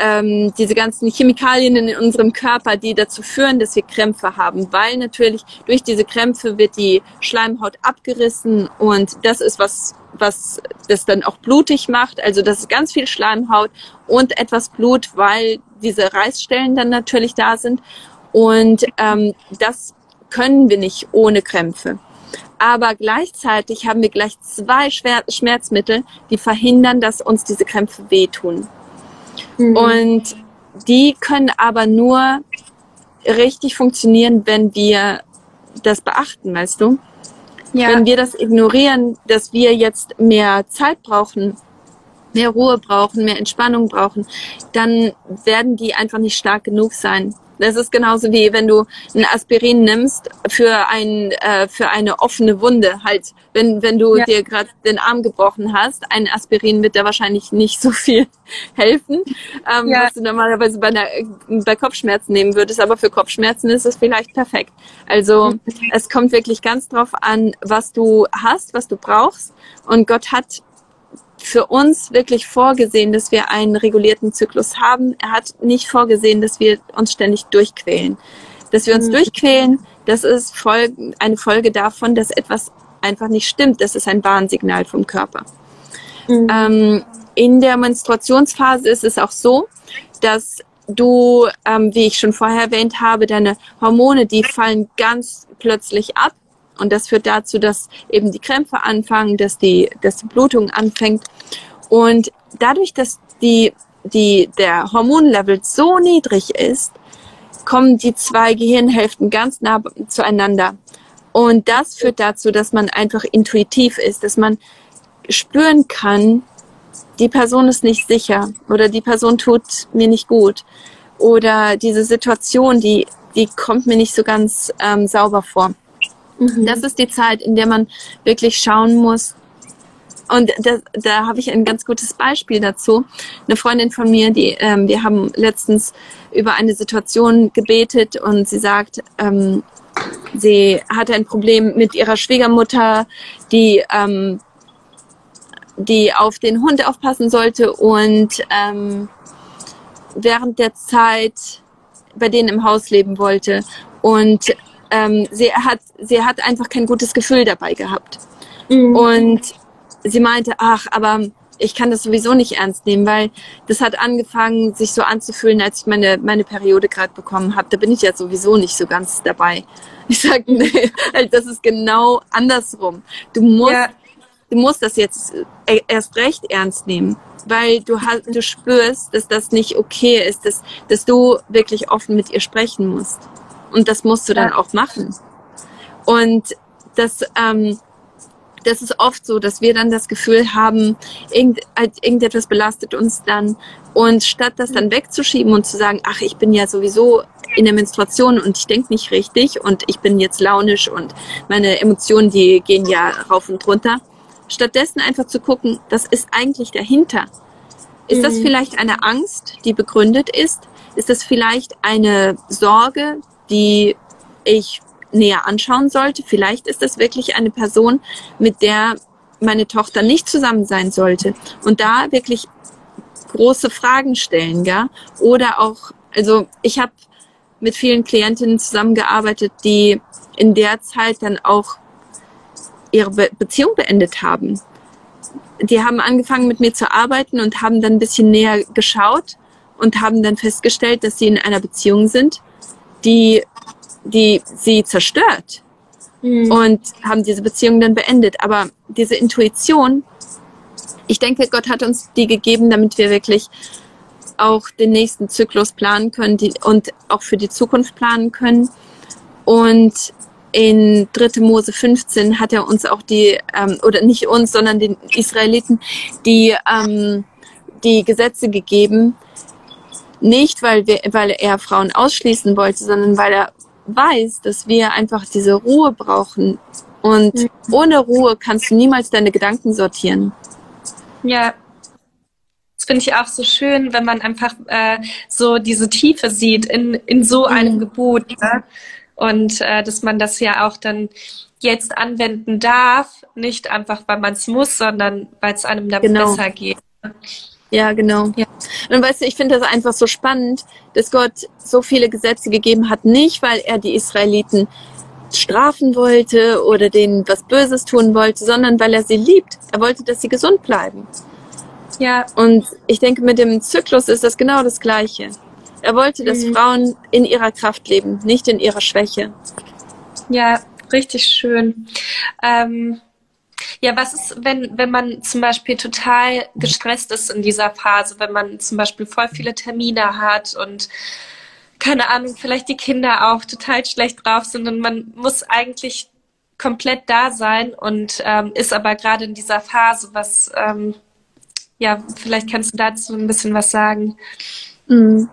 ähm, diese ganzen Chemikalien in unserem Körper, die dazu führen, dass wir Krämpfe haben, weil natürlich durch diese Krämpfe wird die Schleimhaut abgerissen und das ist was, was das dann auch blutig macht. Also das ist ganz viel Schleimhaut und etwas Blut, weil diese Reißstellen dann natürlich da sind und ähm, das können wir nicht ohne Krämpfe. Aber gleichzeitig haben wir gleich zwei Schmerzmittel, die verhindern, dass uns diese Krämpfe wehtun. Mhm. Und die können aber nur richtig funktionieren, wenn wir das beachten, weißt du? Ja. Wenn wir das ignorieren, dass wir jetzt mehr Zeit brauchen, mehr Ruhe brauchen, mehr Entspannung brauchen, dann werden die einfach nicht stark genug sein. Das ist genauso wie wenn du ein Aspirin nimmst für ein äh, für eine offene Wunde. Halt, wenn wenn du ja. dir gerade den Arm gebrochen hast, ein Aspirin wird da wahrscheinlich nicht so viel helfen, ähm, ja. was du normalerweise bei, einer, bei Kopfschmerzen nehmen würdest. Aber für Kopfschmerzen ist es vielleicht perfekt. Also mhm. es kommt wirklich ganz drauf an, was du hast, was du brauchst. Und Gott hat für uns wirklich vorgesehen, dass wir einen regulierten Zyklus haben. Er hat nicht vorgesehen, dass wir uns ständig durchquälen. Dass wir uns mhm. durchquälen, das ist Folge, eine Folge davon, dass etwas einfach nicht stimmt. Das ist ein Warnsignal vom Körper. Mhm. Ähm, in der Menstruationsphase ist es auch so, dass du, ähm, wie ich schon vorher erwähnt habe, deine Hormone, die fallen ganz plötzlich ab und das führt dazu, dass eben die Krämpfe anfangen, dass die, dass die Blutung anfängt. Und dadurch, dass die, die, der Hormonlevel so niedrig ist, kommen die zwei Gehirnhälften ganz nah zueinander. Und das führt dazu, dass man einfach intuitiv ist, dass man spüren kann, die Person ist nicht sicher oder die Person tut mir nicht gut oder diese Situation, die, die kommt mir nicht so ganz ähm, sauber vor. Mhm. Das ist die Zeit, in der man wirklich schauen muss. Und da, da habe ich ein ganz gutes Beispiel dazu. Eine Freundin von mir, die ähm, wir haben letztens über eine Situation gebetet und sie sagt, ähm, sie hatte ein Problem mit ihrer Schwiegermutter, die ähm, die auf den Hund aufpassen sollte und ähm, während der Zeit bei denen im Haus leben wollte. Und ähm, sie, hat, sie hat einfach kein gutes Gefühl dabei gehabt. Mhm. Und sie meinte, ach, aber ich kann das sowieso nicht ernst nehmen, weil das hat angefangen, sich so anzufühlen, als ich meine, meine Periode gerade bekommen habe. Da bin ich ja sowieso nicht so ganz dabei. Ich sage, nee, das ist genau andersrum. Du musst, ja. du musst das jetzt e-, erst recht ernst nehmen, weil du, hast, du spürst, dass das nicht okay ist, dass, dass du wirklich offen mit ihr sprechen musst. Und das musst du dann auch machen. Und das, ähm, das ist oft so, dass wir dann das Gefühl haben, irgend, halt irgendetwas belastet uns dann. Und statt das dann wegzuschieben und zu sagen, ach, ich bin ja sowieso in der Menstruation und ich denke nicht richtig und ich bin jetzt launisch und meine Emotionen, die gehen ja rauf und runter. Stattdessen einfach zu gucken, was ist eigentlich dahinter? Ist mhm. das vielleicht eine Angst, die begründet ist? Ist das vielleicht eine Sorge, die ich näher anschauen sollte. Vielleicht ist das wirklich eine Person, mit der meine Tochter nicht zusammen sein sollte. Und da wirklich große Fragen stellen, ja. Oder auch, also ich habe mit vielen Klientinnen zusammengearbeitet, die in der Zeit dann auch ihre Be Beziehung beendet haben. Die haben angefangen mit mir zu arbeiten und haben dann ein bisschen näher geschaut und haben dann festgestellt, dass sie in einer Beziehung sind, die, die sie zerstört mhm. und haben diese Beziehung dann beendet. Aber diese Intuition, ich denke, Gott hat uns die gegeben, damit wir wirklich auch den nächsten Zyklus planen können die, und auch für die Zukunft planen können. Und in 3. Mose 15 hat er uns auch die, ähm, oder nicht uns, sondern den Israeliten, die, ähm, die Gesetze gegeben, nicht, weil, wir, weil er Frauen ausschließen wollte, sondern weil er weiß, dass wir einfach diese Ruhe brauchen. Und mhm. ohne Ruhe kannst du niemals deine Gedanken sortieren. Ja, das finde ich auch so schön, wenn man einfach äh, so diese Tiefe sieht in, in so mhm. einem Gebot. Ne? Und äh, dass man das ja auch dann jetzt anwenden darf, nicht einfach, weil man es muss, sondern weil es einem da genau. besser geht. Ja, genau. Ja. Und weißt du, ich finde das einfach so spannend, dass Gott so viele Gesetze gegeben hat, nicht weil er die Israeliten strafen wollte oder denen was Böses tun wollte, sondern weil er sie liebt. Er wollte, dass sie gesund bleiben. Ja. Und ich denke, mit dem Zyklus ist das genau das Gleiche. Er wollte, dass mhm. Frauen in ihrer Kraft leben, nicht in ihrer Schwäche. Ja, richtig schön. Ähm ja, was ist, wenn, wenn man zum Beispiel total gestresst ist in dieser Phase, wenn man zum Beispiel voll viele Termine hat und keine Ahnung, vielleicht die Kinder auch total schlecht drauf sind und man muss eigentlich komplett da sein und ähm, ist aber gerade in dieser Phase, was, ähm, ja, vielleicht kannst du dazu ein bisschen was sagen. Mhm.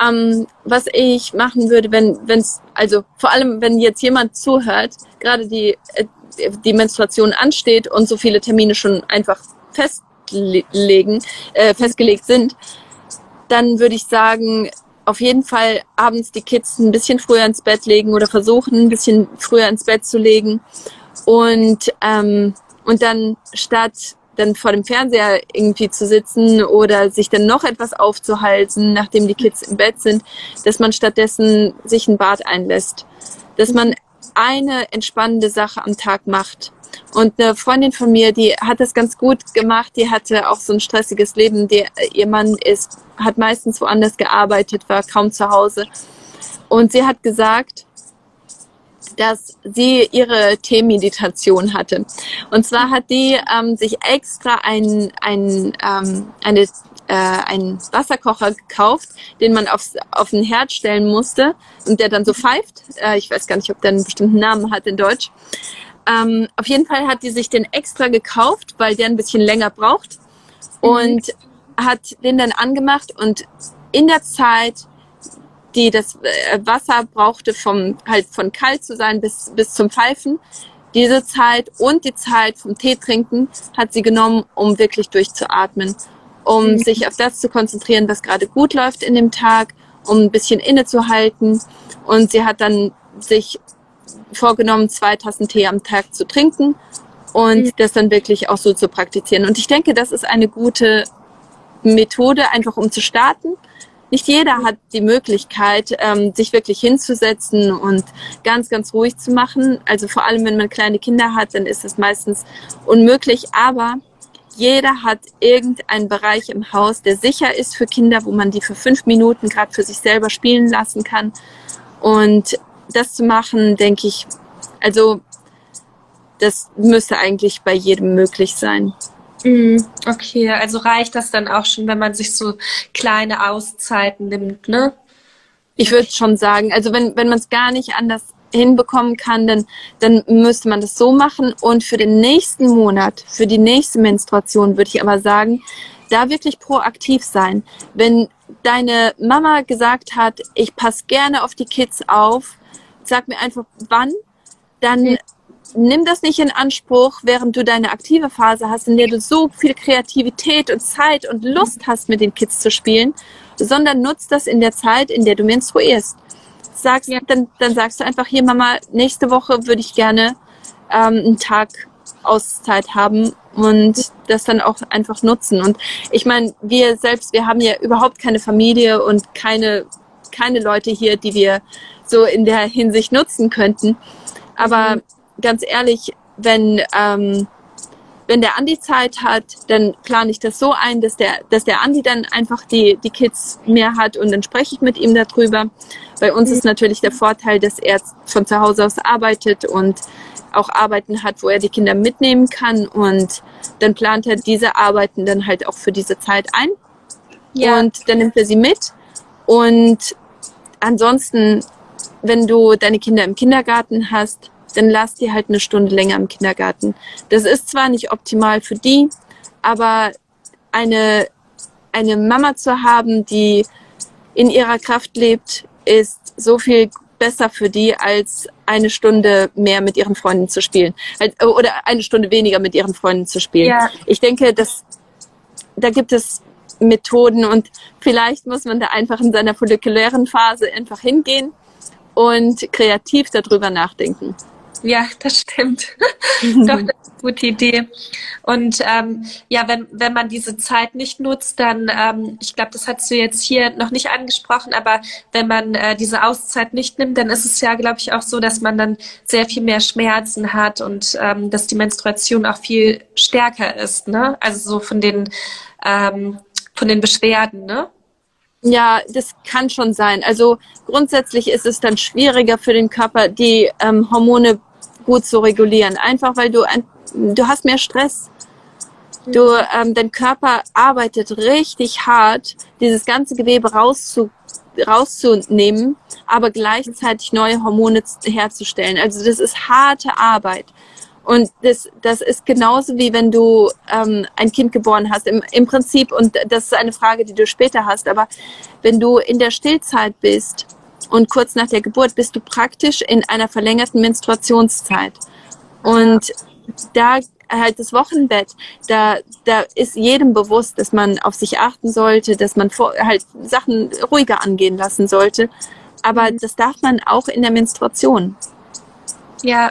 ähm, was ich machen würde, wenn es, also vor allem, wenn jetzt jemand zuhört, gerade die, äh, die Menstruation ansteht und so viele Termine schon einfach festlegen, äh, festgelegt sind, dann würde ich sagen, auf jeden Fall abends die Kids ein bisschen früher ins Bett legen oder versuchen, ein bisschen früher ins Bett zu legen. Und, ähm, und dann statt dann vor dem Fernseher irgendwie zu sitzen oder sich dann noch etwas aufzuhalten, nachdem die Kids im Bett sind, dass man stattdessen sich ein Bad einlässt. Dass man eine entspannende Sache am Tag macht. Und eine Freundin von mir, die hat das ganz gut gemacht, die hatte auch so ein stressiges Leben. Die, ihr Mann ist, hat meistens woanders gearbeitet, war kaum zu Hause. Und sie hat gesagt, dass sie ihre Teemeditation hatte. Und zwar hat die ähm, sich extra ein, ein, ähm, eine, äh, einen Wasserkocher gekauft, den man aufs, auf den Herd stellen musste und der dann so pfeift. Äh, ich weiß gar nicht, ob der einen bestimmten Namen hat in Deutsch. Ähm, auf jeden Fall hat die sich den extra gekauft, weil der ein bisschen länger braucht mhm. und hat den dann angemacht und in der Zeit die das äh, Wasser brauchte, vom halt von kalt zu sein bis, bis zum Pfeifen. Diese Zeit und die Zeit vom Tee trinken hat sie genommen, um wirklich durchzuatmen, um sich auf das zu konzentrieren, was gerade gut läuft in dem Tag, um ein bisschen innezuhalten. Und sie hat dann sich vorgenommen, zwei Tassen Tee am Tag zu trinken und das dann wirklich auch so zu praktizieren. Und ich denke, das ist eine gute Methode, einfach um zu starten nicht jeder hat die Möglichkeit, ähm, sich wirklich hinzusetzen und ganz, ganz ruhig zu machen. Also vor allem, wenn man kleine Kinder hat, dann ist das meistens unmöglich. Aber jeder hat irgendeinen Bereich im Haus, der sicher ist für Kinder, wo man die für fünf Minuten gerade für sich selber spielen lassen kann. Und das zu machen, denke ich, also das müsste eigentlich bei jedem möglich sein. Mhm, okay, also reicht das dann auch schon, wenn man sich so kleine Auszeiten nimmt, ne? Ich würde schon sagen, also wenn, wenn man es gar nicht anders hinbekommen kann, dann, dann müsste man das so machen. Und für den nächsten Monat, für die nächste Menstruation würde ich aber sagen, da wirklich proaktiv sein. Wenn deine Mama gesagt hat, ich passe gerne auf die Kids auf, sag mir einfach wann, dann nimm das nicht in Anspruch, während du deine aktive Phase hast, in der du so viel Kreativität und Zeit und Lust hast, mit den Kids zu spielen, sondern nutz das in der Zeit, in der du menstruierst. Sagst, ja. dann, dann sagst du einfach hier, Mama, nächste Woche würde ich gerne ähm, einen Tag Auszeit haben und das dann auch einfach nutzen. Und ich meine, wir selbst, wir haben ja überhaupt keine Familie und keine, keine Leute hier, die wir so in der Hinsicht nutzen könnten. Aber mhm ganz ehrlich, wenn, ähm, wenn der Andi Zeit hat, dann plane ich das so ein, dass der, dass der Andi dann einfach die, die Kids mehr hat und dann spreche ich mit ihm darüber. Bei uns ist natürlich der Vorteil, dass er von zu Hause aus arbeitet und auch Arbeiten hat, wo er die Kinder mitnehmen kann und dann plant er diese Arbeiten dann halt auch für diese Zeit ein. Ja. Und dann nimmt er sie mit und ansonsten, wenn du deine Kinder im Kindergarten hast, dann lass die halt eine Stunde länger im Kindergarten. Das ist zwar nicht optimal für die, aber eine, eine Mama zu haben, die in ihrer Kraft lebt, ist so viel besser für die, als eine Stunde mehr mit ihren Freunden zu spielen. Halt, oder eine Stunde weniger mit ihren Freunden zu spielen. Ja. Ich denke, dass, da gibt es Methoden und vielleicht muss man da einfach in seiner follikulären Phase einfach hingehen und kreativ darüber nachdenken. Ja, das stimmt. Doch, das ist eine gute Idee. Und ähm, ja, wenn, wenn man diese Zeit nicht nutzt, dann, ähm, ich glaube, das hast du jetzt hier noch nicht angesprochen, aber wenn man äh, diese Auszeit nicht nimmt, dann ist es ja, glaube ich, auch so, dass man dann sehr viel mehr Schmerzen hat und ähm, dass die Menstruation auch viel stärker ist, ne? Also so von den ähm, von den Beschwerden, ne? Ja, das kann schon sein. Also grundsätzlich ist es dann schwieriger für den Körper, die ähm, Hormone gut zu regulieren. Einfach weil du ein, du hast mehr Stress. Du, ähm, dein Körper arbeitet richtig hart, dieses ganze Gewebe rauszu, rauszunehmen, aber gleichzeitig neue Hormone herzustellen. Also das ist harte Arbeit. Und das, das ist genauso wie wenn du ähm, ein Kind geboren hast. Im, Im Prinzip, und das ist eine Frage, die du später hast, aber wenn du in der Stillzeit bist und kurz nach der Geburt, bist du praktisch in einer verlängerten Menstruationszeit. Und da halt das Wochenbett, da, da ist jedem bewusst, dass man auf sich achten sollte, dass man vor, halt Sachen ruhiger angehen lassen sollte. Aber mhm. das darf man auch in der Menstruation. Ja,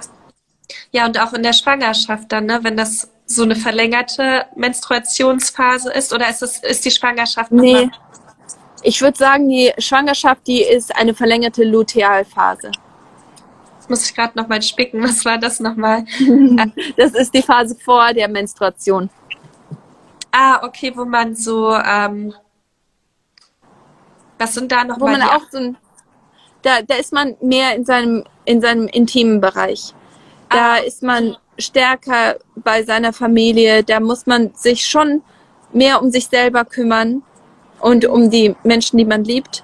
ja, und auch in der Schwangerschaft dann, ne? wenn das so eine verlängerte Menstruationsphase ist oder ist, es, ist die Schwangerschaft Nee. Ich würde sagen, die Schwangerschaft, die ist eine verlängerte Lutealphase. Jetzt muss ich gerade nochmal spicken. Was war das nochmal? das ist die Phase vor der Menstruation. Ah, okay, wo man so, ähm, was sind da nochmal? Wo man auch so ein, da, da ist man mehr in seinem, in seinem intimen Bereich. Da ah. ist man stärker bei seiner Familie. Da muss man sich schon mehr um sich selber kümmern und um die Menschen, die man liebt.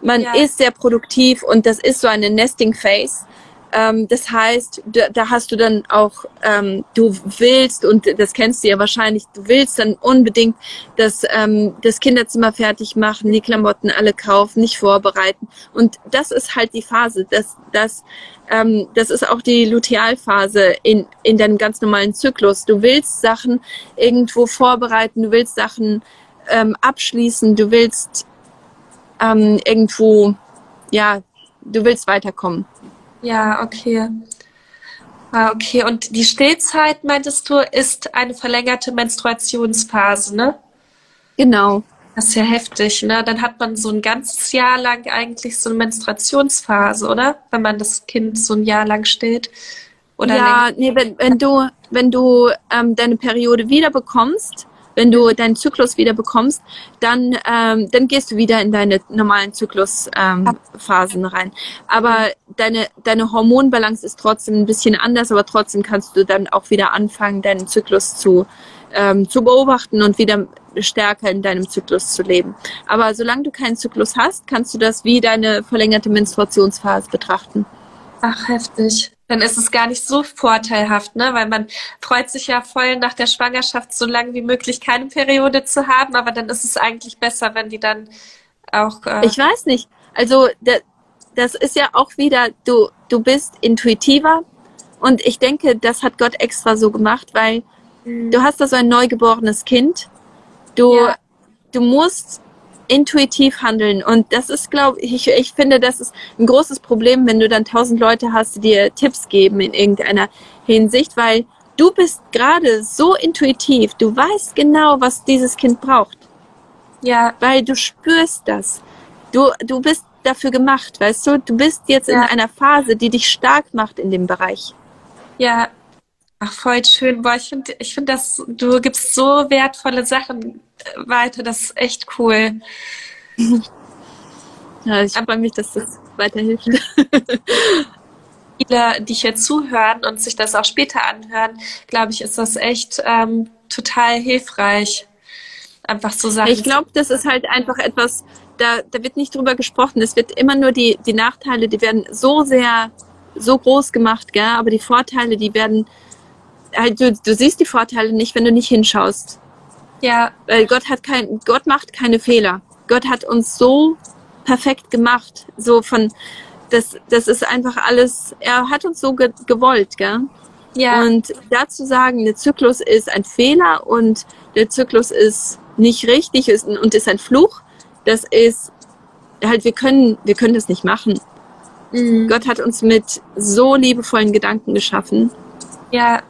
Man ja. ist sehr produktiv und das ist so eine Nesting Phase. Ähm, das heißt, da, da, hast du dann auch, ähm, du willst, und das kennst du ja wahrscheinlich, du willst dann unbedingt das, ähm, das Kinderzimmer fertig machen, die Klamotten alle kaufen, nicht vorbereiten. Und das ist halt die Phase. Das, das, ähm, das ist auch die Lutealphase in, in deinem ganz normalen Zyklus. Du willst Sachen irgendwo vorbereiten, du willst Sachen ähm, abschließen, du willst ähm, irgendwo, ja, du willst weiterkommen. Ja, okay. Ah, okay. Und die Stillzeit, meintest du, ist eine verlängerte Menstruationsphase, ne? Genau. Das ist ja heftig, ne? Dann hat man so ein ganzes Jahr lang eigentlich so eine Menstruationsphase, oder? Wenn man das Kind so ein Jahr lang stillt. Oder ja, länger. nee, wenn, wenn du, wenn du ähm, deine Periode wieder bekommst, wenn du deinen Zyklus wieder bekommst, dann, ähm, dann gehst du wieder in deine normalen Zyklusphasen ähm, rein. Aber deine, deine Hormonbalance ist trotzdem ein bisschen anders, aber trotzdem kannst du dann auch wieder anfangen, deinen Zyklus zu, ähm, zu beobachten und wieder stärker in deinem Zyklus zu leben. Aber solange du keinen Zyklus hast, kannst du das wie deine verlängerte Menstruationsphase betrachten. Ach, heftig dann ist es gar nicht so vorteilhaft, ne? Weil man freut sich ja voll nach der Schwangerschaft so lange wie möglich keine Periode zu haben, aber dann ist es eigentlich besser, wenn die dann auch. Äh ich weiß nicht. Also das ist ja auch wieder, du, du bist intuitiver und ich denke, das hat Gott extra so gemacht, weil mhm. du hast da so ein neugeborenes Kind. Du, ja. du musst intuitiv handeln. Und das ist, glaube ich, ich finde, das ist ein großes Problem, wenn du dann tausend Leute hast, die dir Tipps geben in irgendeiner Hinsicht, weil du bist gerade so intuitiv. Du weißt genau, was dieses Kind braucht. Ja. Weil du spürst das. Du, du bist dafür gemacht, weißt du? Du bist jetzt ja. in einer Phase, die dich stark macht in dem Bereich. Ja. Ach, voll schön. Boah, ich finde, ich finde, dass du gibst so wertvolle Sachen weiter. Das ist echt cool. Ja, ich freue mich, dass das weiterhilft. Viele, die hier zuhören und sich das auch später anhören, glaube ich, ist das echt ähm, total hilfreich. Einfach so Sachen. Ich glaube, das ist halt einfach etwas, da, da wird nicht drüber gesprochen. Es wird immer nur die, die Nachteile, die werden so sehr, so groß gemacht, gell? aber die Vorteile, die werden, halt, du, du siehst die Vorteile nicht, wenn du nicht hinschaust. Ja. Weil Gott hat kein, Gott macht keine Fehler. Gott hat uns so perfekt gemacht. So von, das, das ist einfach alles, er hat uns so ge gewollt, gell? Ja. Und dazu sagen, der Zyklus ist ein Fehler und der Zyklus ist nicht richtig ist, und ist ein Fluch, das ist halt, wir können, wir können das nicht machen. Mhm. Gott hat uns mit so liebevollen Gedanken geschaffen. Ja,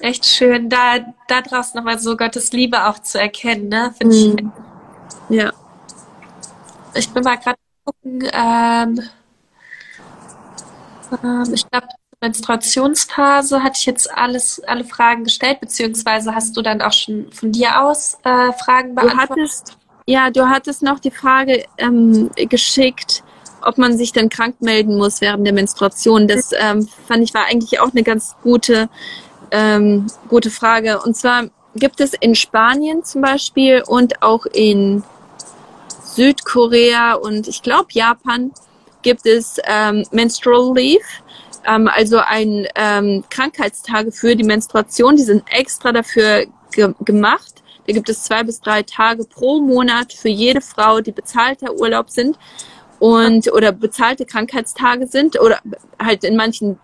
echt schön, da, da draußen nochmal so Gottes Liebe auch zu erkennen, ne? Finde mhm. ich. Ja. Ich bin mal gerade gucken, ähm, ähm, ich glaube, Menstruationsphase hatte ich jetzt alles, alle Fragen gestellt, beziehungsweise hast du dann auch schon von dir aus äh, Fragen beantwortet? Du hattest, ja, du hattest noch die Frage ähm, geschickt, ob man sich dann krank melden muss während der Menstruation. Das ähm, fand ich war eigentlich auch eine ganz gute ähm, gute Frage. Und zwar gibt es in Spanien zum Beispiel und auch in Südkorea und ich glaube Japan gibt es ähm, Menstrual Leave. ähm, also ein ähm, Krankheitstage für die Menstruation, die sind extra dafür ge gemacht. Da gibt es zwei bis drei Tage pro Monat für jede Frau, die bezahlter Urlaub sind und oder bezahlte Krankheitstage sind oder halt in manchen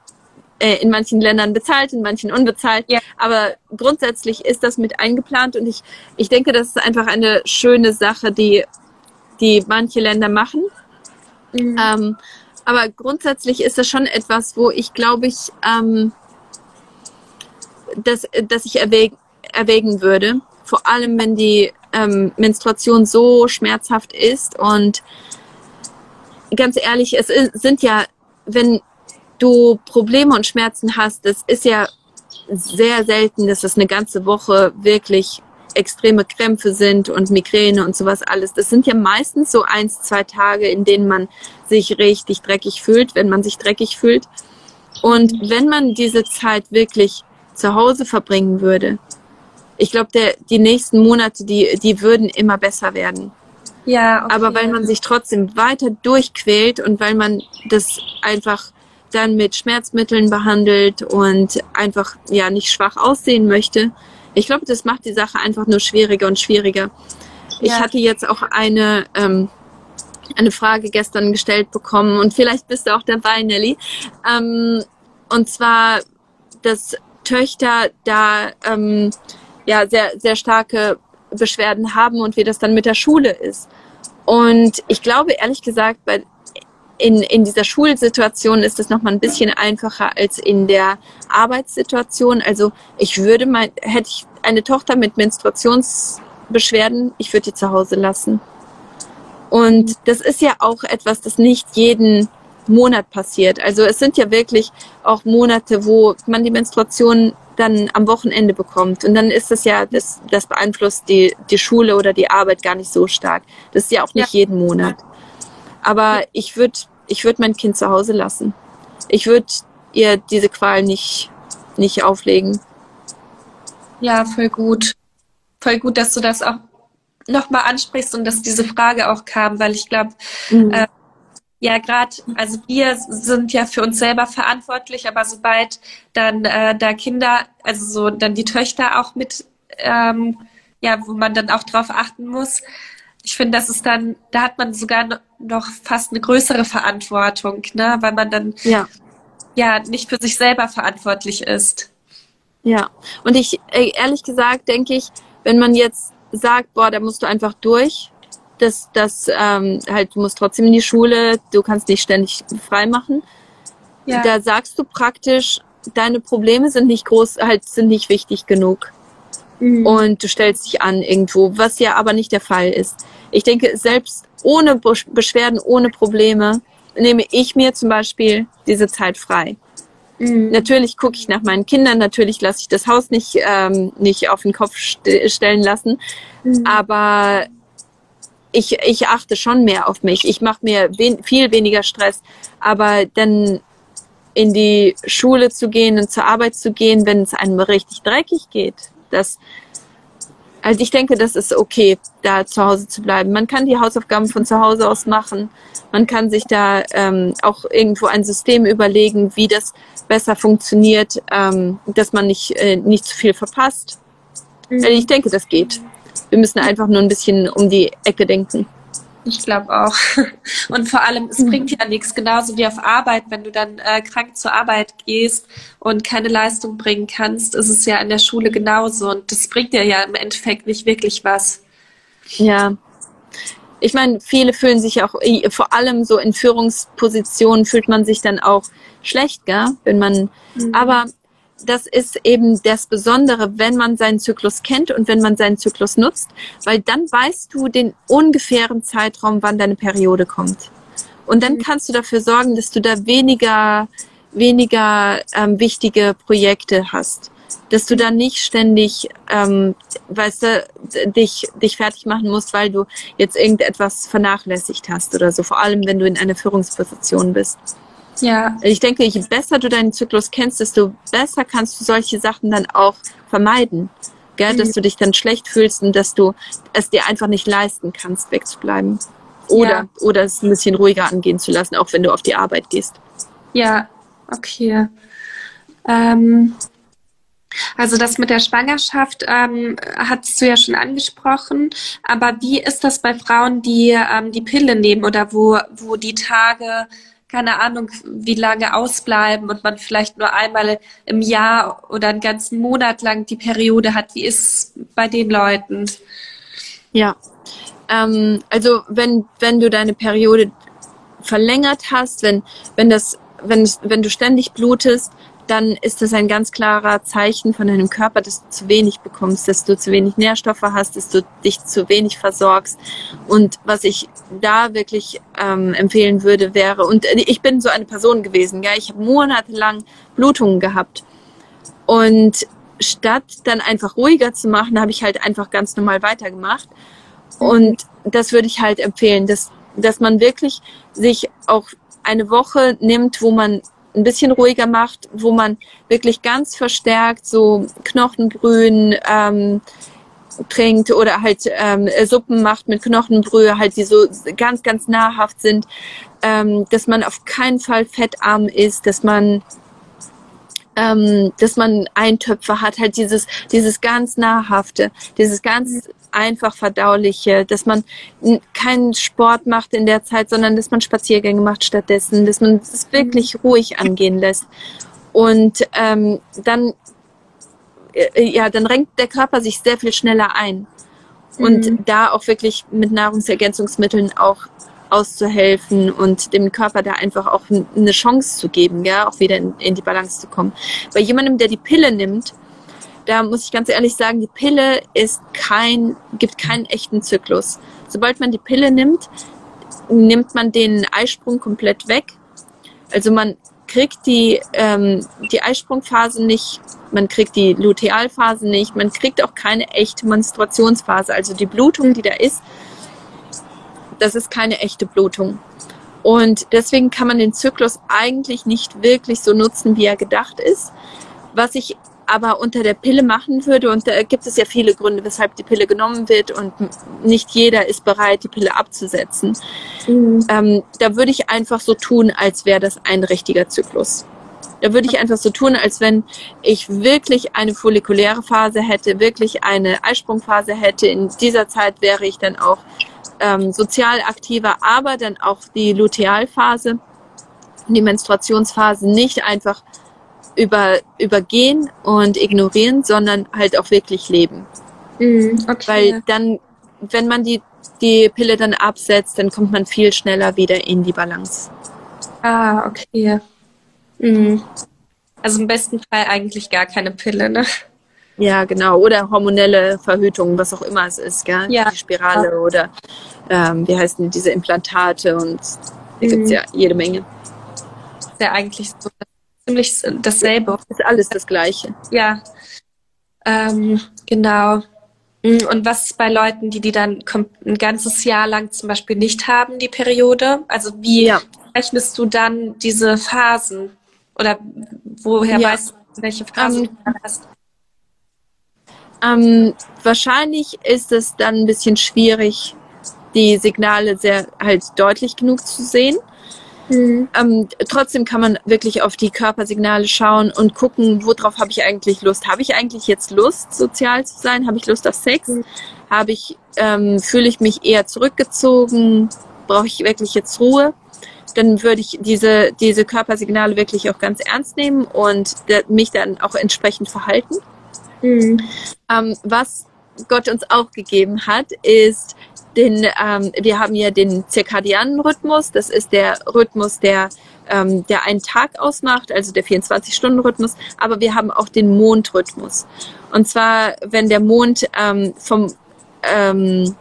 äh, in manchen Ländern bezahlt, in manchen unbezahlt. Ja. Aber grundsätzlich ist das mit eingeplant und ich, ich denke, das ist einfach eine schöne Sache, die, die manche Länder machen. Mhm. Ähm, aber grundsätzlich ist das schon etwas, wo ich glaube ich, ähm, dass, dass ich erwäg, erwägen würde. Vor allem, wenn die ähm, Menstruation so schmerzhaft ist und ganz ehrlich, es sind ja, wenn du Probleme und Schmerzen hast, das ist ja sehr selten, dass es eine ganze Woche wirklich extreme Krämpfe sind und Migräne und sowas alles. Das sind ja meistens so eins, zwei Tage, in denen man sich richtig dreckig fühlt, wenn man sich dreckig fühlt. Und wenn man diese Zeit wirklich zu Hause verbringen würde, ich glaube, die nächsten Monate, die, die würden immer besser werden. Ja. Okay. Aber weil man sich trotzdem weiter durchquält und weil man das einfach dann mit Schmerzmitteln behandelt und einfach ja nicht schwach aussehen möchte. Ich glaube, das macht die Sache einfach nur schwieriger und schwieriger. Ja. Ich hatte jetzt auch eine ähm, eine Frage gestern gestellt bekommen und vielleicht bist du auch dabei, Nelly. Ähm, und zwar, dass Töchter da ähm, ja sehr sehr starke Beschwerden haben und wie das dann mit der Schule ist. Und ich glaube ehrlich gesagt, bei in, in dieser Schulsituation ist es nochmal ein bisschen einfacher als in der Arbeitssituation. Also ich würde mal, hätte ich eine Tochter mit Menstruationsbeschwerden, ich würde die zu Hause lassen. Und das ist ja auch etwas, das nicht jeden Monat passiert. Also es sind ja wirklich auch Monate, wo man die Menstruation dann am Wochenende bekommt. Und dann ist das ja, das, das beeinflusst die, die Schule oder die Arbeit gar nicht so stark. Das ist ja auch nicht ja. jeden Monat. Aber ich würde ich würde mein Kind zu Hause lassen. Ich würde ihr diese Qual nicht, nicht auflegen. Ja, voll gut. Voll gut, dass du das auch nochmal ansprichst und dass diese Frage auch kam, weil ich glaube, mhm. äh, ja, gerade, also wir sind ja für uns selber verantwortlich, aber sobald dann äh, da Kinder, also so dann die Töchter auch mit, ähm, ja, wo man dann auch drauf achten muss, ich finde, das ist dann, da hat man sogar noch fast eine größere Verantwortung, ne? weil man dann ja. ja nicht für sich selber verantwortlich ist. Ja, und ich, ehrlich gesagt, denke ich, wenn man jetzt sagt, boah, da musst du einfach durch, dass das ähm, halt, du musst trotzdem in die Schule, du kannst nicht ständig frei machen. Ja. Da sagst du praktisch, deine Probleme sind nicht groß, halt sind nicht wichtig genug mhm. und du stellst dich an irgendwo, was ja aber nicht der Fall ist. Ich denke, selbst ohne Beschwerden, ohne Probleme, nehme ich mir zum Beispiel diese Zeit frei. Mhm. Natürlich gucke ich nach meinen Kindern, natürlich lasse ich das Haus nicht, ähm, nicht auf den Kopf st stellen lassen, mhm. aber ich, ich achte schon mehr auf mich. Ich mache mir wen viel weniger Stress, aber dann in die Schule zu gehen und zur Arbeit zu gehen, wenn es einem richtig dreckig geht, das, also ich denke, das ist okay, da zu Hause zu bleiben. Man kann die Hausaufgaben von zu Hause aus machen. Man kann sich da ähm, auch irgendwo ein System überlegen, wie das besser funktioniert, ähm, dass man nicht, äh, nicht zu viel verpasst. Mhm. Also ich denke, das geht. Wir müssen einfach nur ein bisschen um die Ecke denken. Ich glaube auch. Und vor allem, es bringt ja nichts, genauso wie auf Arbeit, wenn du dann äh, krank zur Arbeit gehst und keine Leistung bringen kannst, ist es ja in der Schule genauso. Und das bringt dir ja im Endeffekt nicht wirklich was. Ja. Ich meine, viele fühlen sich auch, vor allem so in Führungspositionen fühlt man sich dann auch schlecht, gell? Wenn man, mhm. aber das ist eben das Besondere, wenn man seinen Zyklus kennt und wenn man seinen Zyklus nutzt, weil dann weißt du den ungefähren Zeitraum, wann deine Periode kommt. Und dann mhm. kannst du dafür sorgen, dass du da weniger, weniger ähm, wichtige Projekte hast. Dass du da nicht ständig, ähm, weißt du, dich, dich fertig machen musst, weil du jetzt irgendetwas vernachlässigt hast oder so. Vor allem, wenn du in einer Führungsposition bist. Ja. Ich denke, je besser du deinen Zyklus kennst, desto besser kannst du solche Sachen dann auch vermeiden. Gell? Mhm. Dass du dich dann schlecht fühlst und dass du es dir einfach nicht leisten kannst, wegzubleiben. Oder, ja. oder es ein bisschen ruhiger angehen zu lassen, auch wenn du auf die Arbeit gehst. Ja, okay. Ähm, also das mit der Schwangerschaft ähm, hattest du ja schon angesprochen. Aber wie ist das bei Frauen, die ähm, die Pille nehmen oder wo, wo die Tage, keine Ahnung, wie lange ausbleiben und man vielleicht nur einmal im Jahr oder einen ganzen Monat lang die Periode hat? Wie ist es bei den Leuten? Ja, ähm, also wenn, wenn du deine Periode verlängert hast, wenn, wenn das, wenn, wenn du ständig blutest, dann ist das ein ganz klarer Zeichen von deinem Körper, dass du zu wenig bekommst, dass du zu wenig Nährstoffe hast, dass du dich zu wenig versorgst. Und was ich da wirklich ähm, empfehlen würde, wäre, und ich bin so eine Person gewesen, ja, ich habe monatelang Blutungen gehabt. Und statt dann einfach ruhiger zu machen, habe ich halt einfach ganz normal weitergemacht. Und das würde ich halt empfehlen, dass, dass man wirklich sich auch eine Woche nimmt, wo man ein bisschen ruhiger macht, wo man wirklich ganz verstärkt so Knochenbrühen ähm, trinkt oder halt ähm, Suppen macht mit Knochenbrühe, halt die so ganz, ganz nahrhaft sind, ähm, dass man auf keinen Fall fettarm ist, dass man ähm, dass man Eintöpfe hat, halt dieses, dieses ganz nahrhafte, dieses ganz einfach verdauliche, dass man keinen Sport macht in der Zeit, sondern dass man Spaziergänge macht stattdessen, dass man es wirklich ruhig angehen lässt. Und ähm, dann, äh, ja, dann renkt der Körper sich sehr viel schneller ein. Und mhm. da auch wirklich mit Nahrungsergänzungsmitteln auch auszuhelfen und dem Körper da einfach auch eine Chance zu geben, ja, auch wieder in, in die Balance zu kommen. Bei jemandem, der die Pille nimmt, da muss ich ganz ehrlich sagen, die Pille ist kein, gibt keinen echten Zyklus. Sobald man die Pille nimmt, nimmt man den Eisprung komplett weg. Also man kriegt die, ähm, die Eisprungphase nicht, man kriegt die Lutealphase nicht, man kriegt auch keine echte Menstruationsphase. Also die Blutung, die da ist, das ist keine echte Blutung. Und deswegen kann man den Zyklus eigentlich nicht wirklich so nutzen, wie er gedacht ist. Was ich aber unter der Pille machen würde. Und da gibt es ja viele Gründe, weshalb die Pille genommen wird und nicht jeder ist bereit, die Pille abzusetzen. Mhm. Ähm, da würde ich einfach so tun, als wäre das ein richtiger Zyklus. Da würde ich einfach so tun, als wenn ich wirklich eine follikuläre Phase hätte, wirklich eine Eisprungphase hätte. In dieser Zeit wäre ich dann auch ähm, sozial aktiver, aber dann auch die Lutealphase, die Menstruationsphase nicht einfach über, übergehen und ignorieren, sondern halt auch wirklich leben. Mhm, okay. Weil dann, wenn man die, die Pille dann absetzt, dann kommt man viel schneller wieder in die Balance. Ah, okay. Mhm. Also im besten Fall eigentlich gar keine Pille, ne? Ja, genau. Oder hormonelle Verhütung, was auch immer es ist, gell? Ja. Die Spirale oder ähm, wie heißen diese Implantate und da mhm. gibt es ja jede Menge. ist ja eigentlich so ziemlich dasselbe. Ist alles das Gleiche. Ja. Ähm, genau. Mm, und was ist bei Leuten, die die dann ein ganzes Jahr lang zum Beispiel nicht haben, die Periode? Also wie ja. rechnest du dann diese Phasen? Oder woher ja. weißt du, welche Phasen um, ähm, du hast? Ähm, wahrscheinlich ist es dann ein bisschen schwierig, die Signale sehr halt deutlich genug zu sehen. Mhm. Ähm, trotzdem kann man wirklich auf die Körpersignale schauen und gucken, worauf habe ich eigentlich Lust. Habe ich eigentlich jetzt Lust, sozial zu sein? Habe ich Lust auf Sex? Mhm. Habe ich, ähm, fühle ich mich eher zurückgezogen? Brauche ich wirklich jetzt Ruhe? Dann würde ich diese, diese Körpersignale wirklich auch ganz ernst nehmen und mich dann auch entsprechend verhalten. Mhm. Ähm, was Gott uns auch gegeben hat, ist den, ähm, wir haben ja den zirkadianen Rhythmus. Das ist der Rhythmus, der, ähm, der einen Tag ausmacht, also der 24-Stunden-Rhythmus. Aber wir haben auch den Mondrhythmus. Und zwar, wenn der Mond ähm, vom, ähm,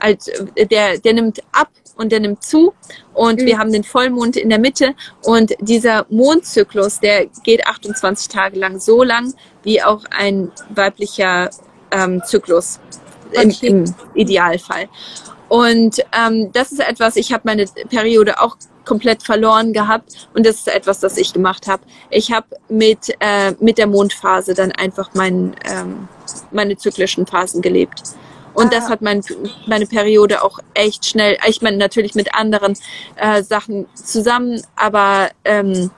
als, der, der nimmt ab und der nimmt zu und mhm. wir haben den Vollmond in der Mitte und dieser Mondzyklus, der geht 28 Tage lang, so lang wie auch ein weiblicher ähm, Zyklus im, im Idealfall. Und ähm, das ist etwas, ich habe meine Periode auch komplett verloren gehabt und das ist etwas, das ich gemacht habe. Ich habe mit, äh, mit der Mondphase dann einfach mein, ähm, meine zyklischen Phasen gelebt. Und ah. das hat mein, meine Periode auch echt schnell, ich meine natürlich mit anderen äh, Sachen zusammen, aber ähm,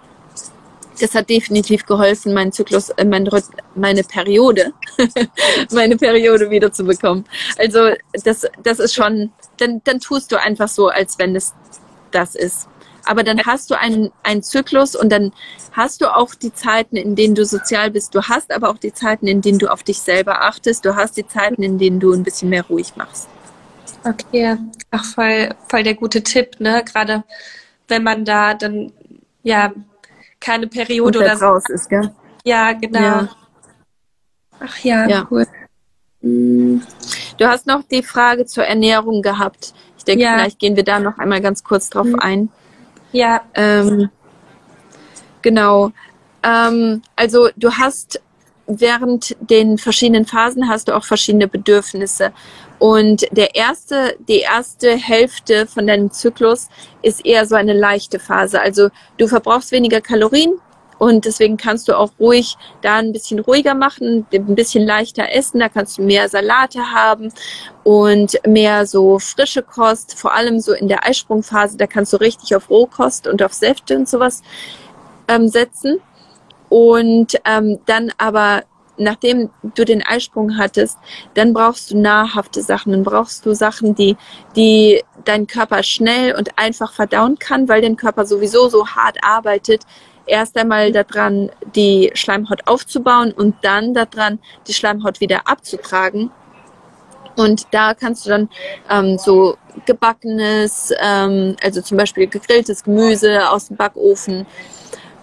das hat definitiv geholfen, meinen Zyklus, äh, mein, meine Periode, meine Periode wiederzubekommen. Also das, das ist schon, dann, dann tust du einfach so, als wenn es das ist. Aber dann hast du einen, einen Zyklus und dann hast du auch die Zeiten, in denen du sozial bist. Du hast aber auch die Zeiten, in denen du auf dich selber achtest. Du hast die Zeiten, in denen du ein bisschen mehr ruhig machst. Okay, ach voll, voll der gute Tipp, ne? Gerade wenn man da dann ja keine Periode oder so raus ist, gell? Ja, genau. Ja. Ach ja, ja, cool. Mm. Du hast noch die Frage zur Ernährung gehabt. Ich denke, ja. vielleicht gehen wir da noch einmal ganz kurz drauf mhm. ein. Ja. Ähm, genau. Ähm, also du hast während den verschiedenen Phasen hast du auch verschiedene Bedürfnisse. Und der erste, die erste Hälfte von deinem Zyklus ist eher so eine leichte Phase. Also du verbrauchst weniger Kalorien und deswegen kannst du auch ruhig da ein bisschen ruhiger machen, ein bisschen leichter essen. Da kannst du mehr Salate haben und mehr so frische Kost, vor allem so in der Eisprungphase. Da kannst du richtig auf Rohkost und auf Säfte und sowas ähm, setzen. Und ähm, dann aber nachdem du den Eisprung hattest, dann brauchst du nahrhafte Sachen. Dann brauchst du Sachen, die, die dein Körper schnell und einfach verdauen kann, weil dein Körper sowieso so hart arbeitet. Erst einmal daran, die Schleimhaut aufzubauen und dann daran, die Schleimhaut wieder abzutragen. Und da kannst du dann ähm, so gebackenes, ähm, also zum Beispiel gegrilltes Gemüse aus dem Backofen,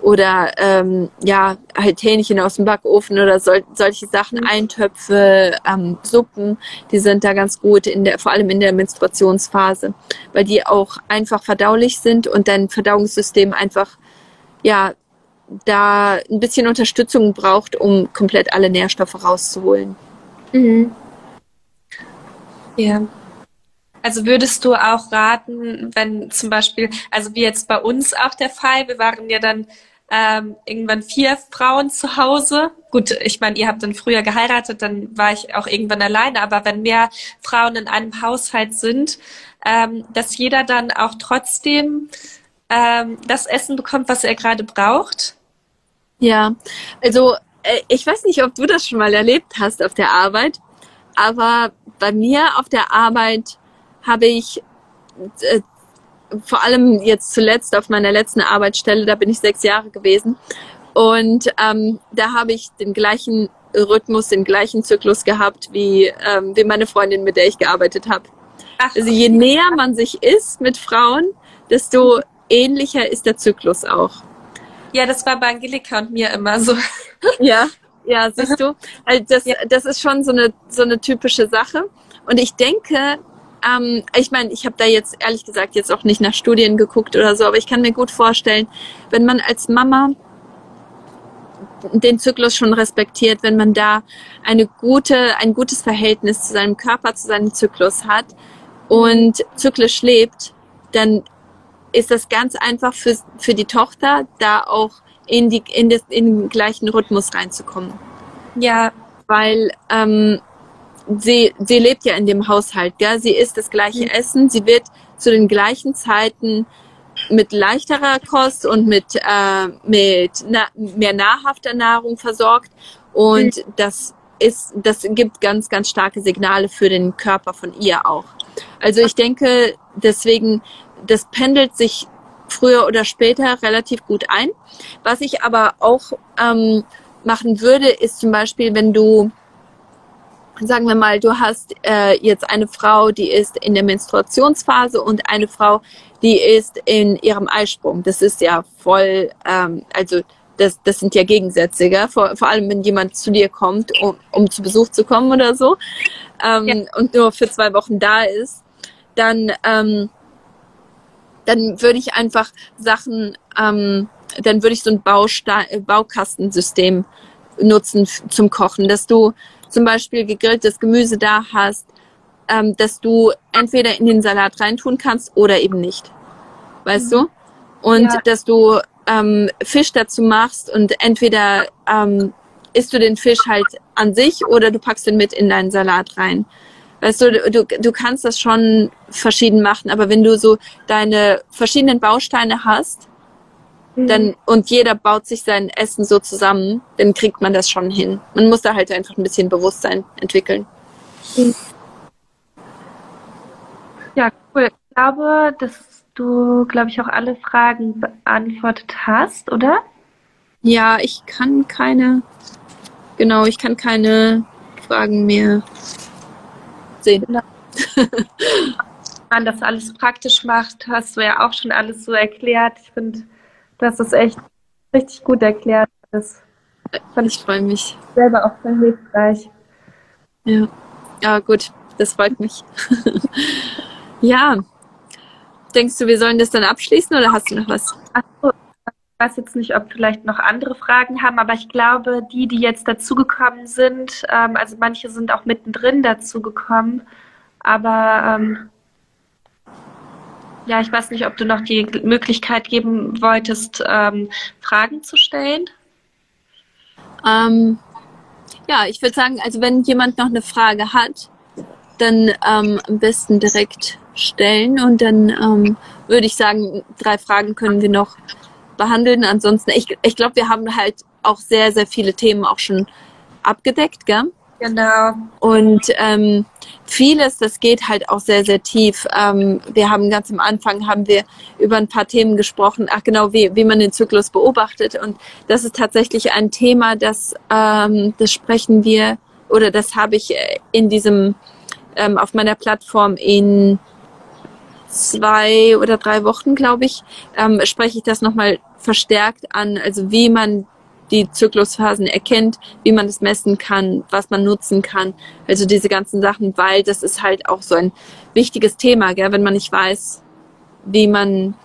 oder ähm, ja, halt Hähnchen aus dem Backofen oder sol solche Sachen, mhm. Eintöpfe, ähm, Suppen, die sind da ganz gut, in der, vor allem in der Menstruationsphase, weil die auch einfach verdaulich sind und dein Verdauungssystem einfach ja da ein bisschen Unterstützung braucht, um komplett alle Nährstoffe rauszuholen. Mhm. Ja. Also würdest du auch raten, wenn zum Beispiel, also wie jetzt bei uns auch der Fall, wir waren ja dann ähm, irgendwann vier Frauen zu Hause. Gut, ich meine, ihr habt dann früher geheiratet, dann war ich auch irgendwann alleine, aber wenn mehr Frauen in einem Haushalt sind, ähm, dass jeder dann auch trotzdem ähm, das Essen bekommt, was er gerade braucht? Ja, also äh, ich weiß nicht, ob du das schon mal erlebt hast auf der Arbeit, aber bei mir auf der Arbeit habe ich äh, vor allem jetzt zuletzt auf meiner letzten Arbeitsstelle, da bin ich sechs Jahre gewesen. Und ähm, da habe ich den gleichen Rhythmus, den gleichen Zyklus gehabt wie, ähm, wie meine Freundin, mit der ich gearbeitet habe. Also je näher man sich ist mit Frauen, desto ähnlicher ist der Zyklus auch. Ja, das war bei Angelika und mir immer so. Ja, ja, siehst du. Also das, das ist schon so eine, so eine typische Sache. Und ich denke, ähm, ich meine, ich habe da jetzt ehrlich gesagt jetzt auch nicht nach Studien geguckt oder so, aber ich kann mir gut vorstellen, wenn man als Mama den Zyklus schon respektiert, wenn man da eine gute, ein gutes Verhältnis zu seinem Körper, zu seinem Zyklus hat und zyklisch lebt, dann ist das ganz einfach für, für die Tochter, da auch in, die, in, das, in den gleichen Rhythmus reinzukommen. Ja. Weil ähm, sie, sie lebt ja in dem Haushalt, gell? sie isst das gleiche mhm. Essen, sie wird zu den gleichen Zeiten mit leichterer Kost und mit, äh, mit na, mehr nahrhafter Nahrung versorgt und mhm. das ist, das gibt ganz, ganz starke Signale für den Körper von ihr auch. Also ich denke, deswegen, das pendelt sich früher oder später relativ gut ein. Was ich aber auch ähm, machen würde, ist zum Beispiel, wenn du sagen wir mal, du hast äh, jetzt eine Frau, die ist in der Menstruationsphase und eine Frau, die ist in ihrem Eisprung. Das ist ja voll, ähm, also das, das sind ja Gegensätze, gell? Vor, vor allem wenn jemand zu dir kommt, um, um zu Besuch zu kommen oder so ähm, ja. und nur für zwei Wochen da ist, dann, ähm, dann würde ich einfach Sachen, ähm, dann würde ich so ein Baustein, Baukastensystem nutzen zum Kochen, dass du zum Beispiel gegrilltes Gemüse da hast, ähm, dass du entweder in den Salat reintun kannst oder eben nicht. Weißt mhm. du? Und ja. dass du ähm, Fisch dazu machst und entweder ähm, isst du den Fisch halt an sich oder du packst ihn mit in deinen Salat rein. Weißt du, du, du kannst das schon verschieden machen, aber wenn du so deine verschiedenen Bausteine hast. Dann und jeder baut sich sein Essen so zusammen, dann kriegt man das schon hin. Man muss da halt einfach ein bisschen Bewusstsein entwickeln. Mhm. Ja, cool. Ich glaube, dass du, glaube ich, auch alle Fragen beantwortet hast, oder? Ja, ich kann keine, genau, ich kann keine Fragen mehr sehen. Genau. man das alles praktisch macht, hast du ja auch schon alles so erklärt. Ich finde, das ist echt richtig gut erklärt. Das fand ich freue mich. Selber auch sehr hilfreich. Ja. ja, gut, das freut mich. ja. Denkst du, wir sollen das dann abschließen oder hast du noch was? Achso, ich weiß jetzt nicht, ob vielleicht noch andere Fragen haben, aber ich glaube, die, die jetzt dazugekommen sind, ähm, also manche sind auch mittendrin dazugekommen, aber ähm, ja, ich weiß nicht, ob du noch die Möglichkeit geben wolltest, ähm, Fragen zu stellen. Ähm, ja, ich würde sagen, also wenn jemand noch eine Frage hat, dann ähm, am besten direkt stellen und dann ähm, würde ich sagen, drei Fragen können wir noch behandeln. Ansonsten, ich, ich glaube, wir haben halt auch sehr, sehr viele Themen auch schon abgedeckt, gell? Genau. Und ähm, vieles, das geht halt auch sehr, sehr tief. Ähm, wir haben ganz am Anfang haben wir über ein paar Themen gesprochen, ach genau, wie, wie man den Zyklus beobachtet. Und das ist tatsächlich ein Thema, das, ähm, das sprechen wir oder das habe ich äh, in diesem, ähm, auf meiner Plattform in zwei oder drei Wochen, glaube ich, ähm, spreche ich das nochmal verstärkt an, also wie man die Zyklusphasen erkennt, wie man es messen kann, was man nutzen kann. Also diese ganzen Sachen, weil das ist halt auch so ein wichtiges Thema, gell? wenn man nicht weiß, wie man,